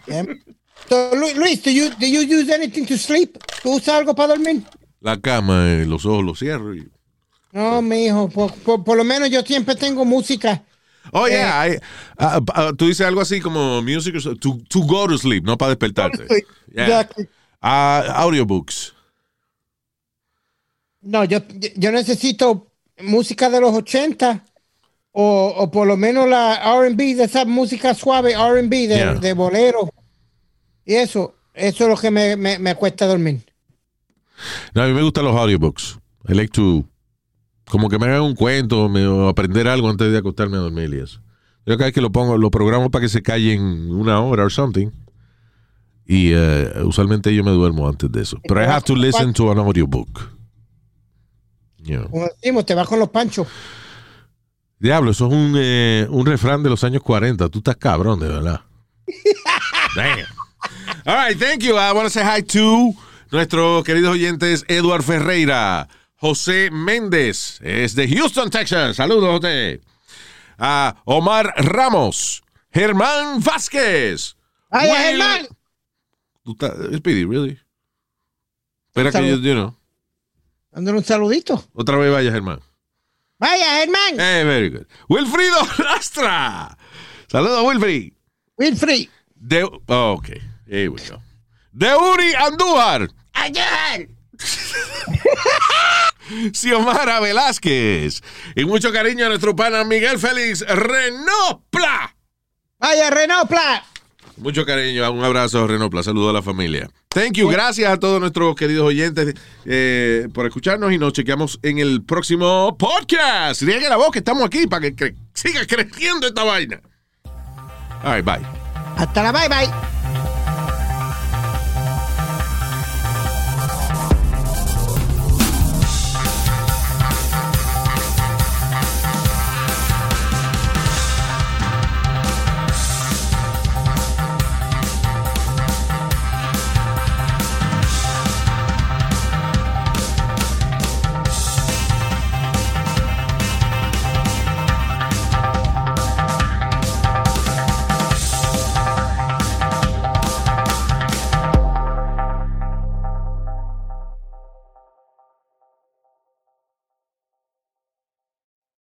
kingdom. So, Lu- Luis, do you, do you use anything to sleep? ¿Tú usas algo para dormir? La cama, eh, los ojos los cierro. y- No, mi hijo, por, por, por lo menos yo siempre tengo música. Oh, yeah. I- ah, ah, tú dices algo así como music or so- to, to go to sleep, no para despertarte. Yeah. Exactly. Ah, audiobooks. No, yo, yo necesito música de los 80 o, o por lo menos la R&B, de esa música suave, R&B, de, Yeah. de bolero. Y eso, eso es lo que me, me, me cuesta dormir. No, a mí me gustan los audiobooks. I like to, como que me hagan un cuento me- o aprender algo antes de acostarme a dormir y eso. Yo cada vez que lo pongo, lo programo para que se callen una hora or something. Y eh, usualmente yo me duermo antes de eso. Pero I have to listen to an audiobook. Como decimos, te vas con los panchos. Diablo, eso es un, eh, un refrán de los años 40. Tú estás cabrón, de verdad. Damn. All right, thank you. I want to say hi to nuestros queridos oyentes Eduard Ferreira, José Méndez, es de Houston, Texas. Saludos, José. A Omar Ramos, Germán Vázquez. ¡Ay, Germán! Speedy, really? Espera que yo, you know, Dándole un saludito. otra vez vaya, Germán. Vaya, Germán. Eh, very good. Wilfrido Lastra. Saludos, Wilfrid. Wilfrey. De, oh, ok, here we go. De Uri Andújar. ¡Ayer! Xiomara Velázquez. Y mucho cariño a nuestro pana Miguel Félix Renopla. Vaya, Renopla. Mucho cariño, un abrazo, Renopla. Saludos a la familia. Thank you. Gracias a todos nuestros queridos oyentes eh, por escucharnos y nos chequeamos en el próximo podcast. Riegue la voz que estamos aquí para que siga creciendo esta vaina. All right, bye. Hasta la bye, bye.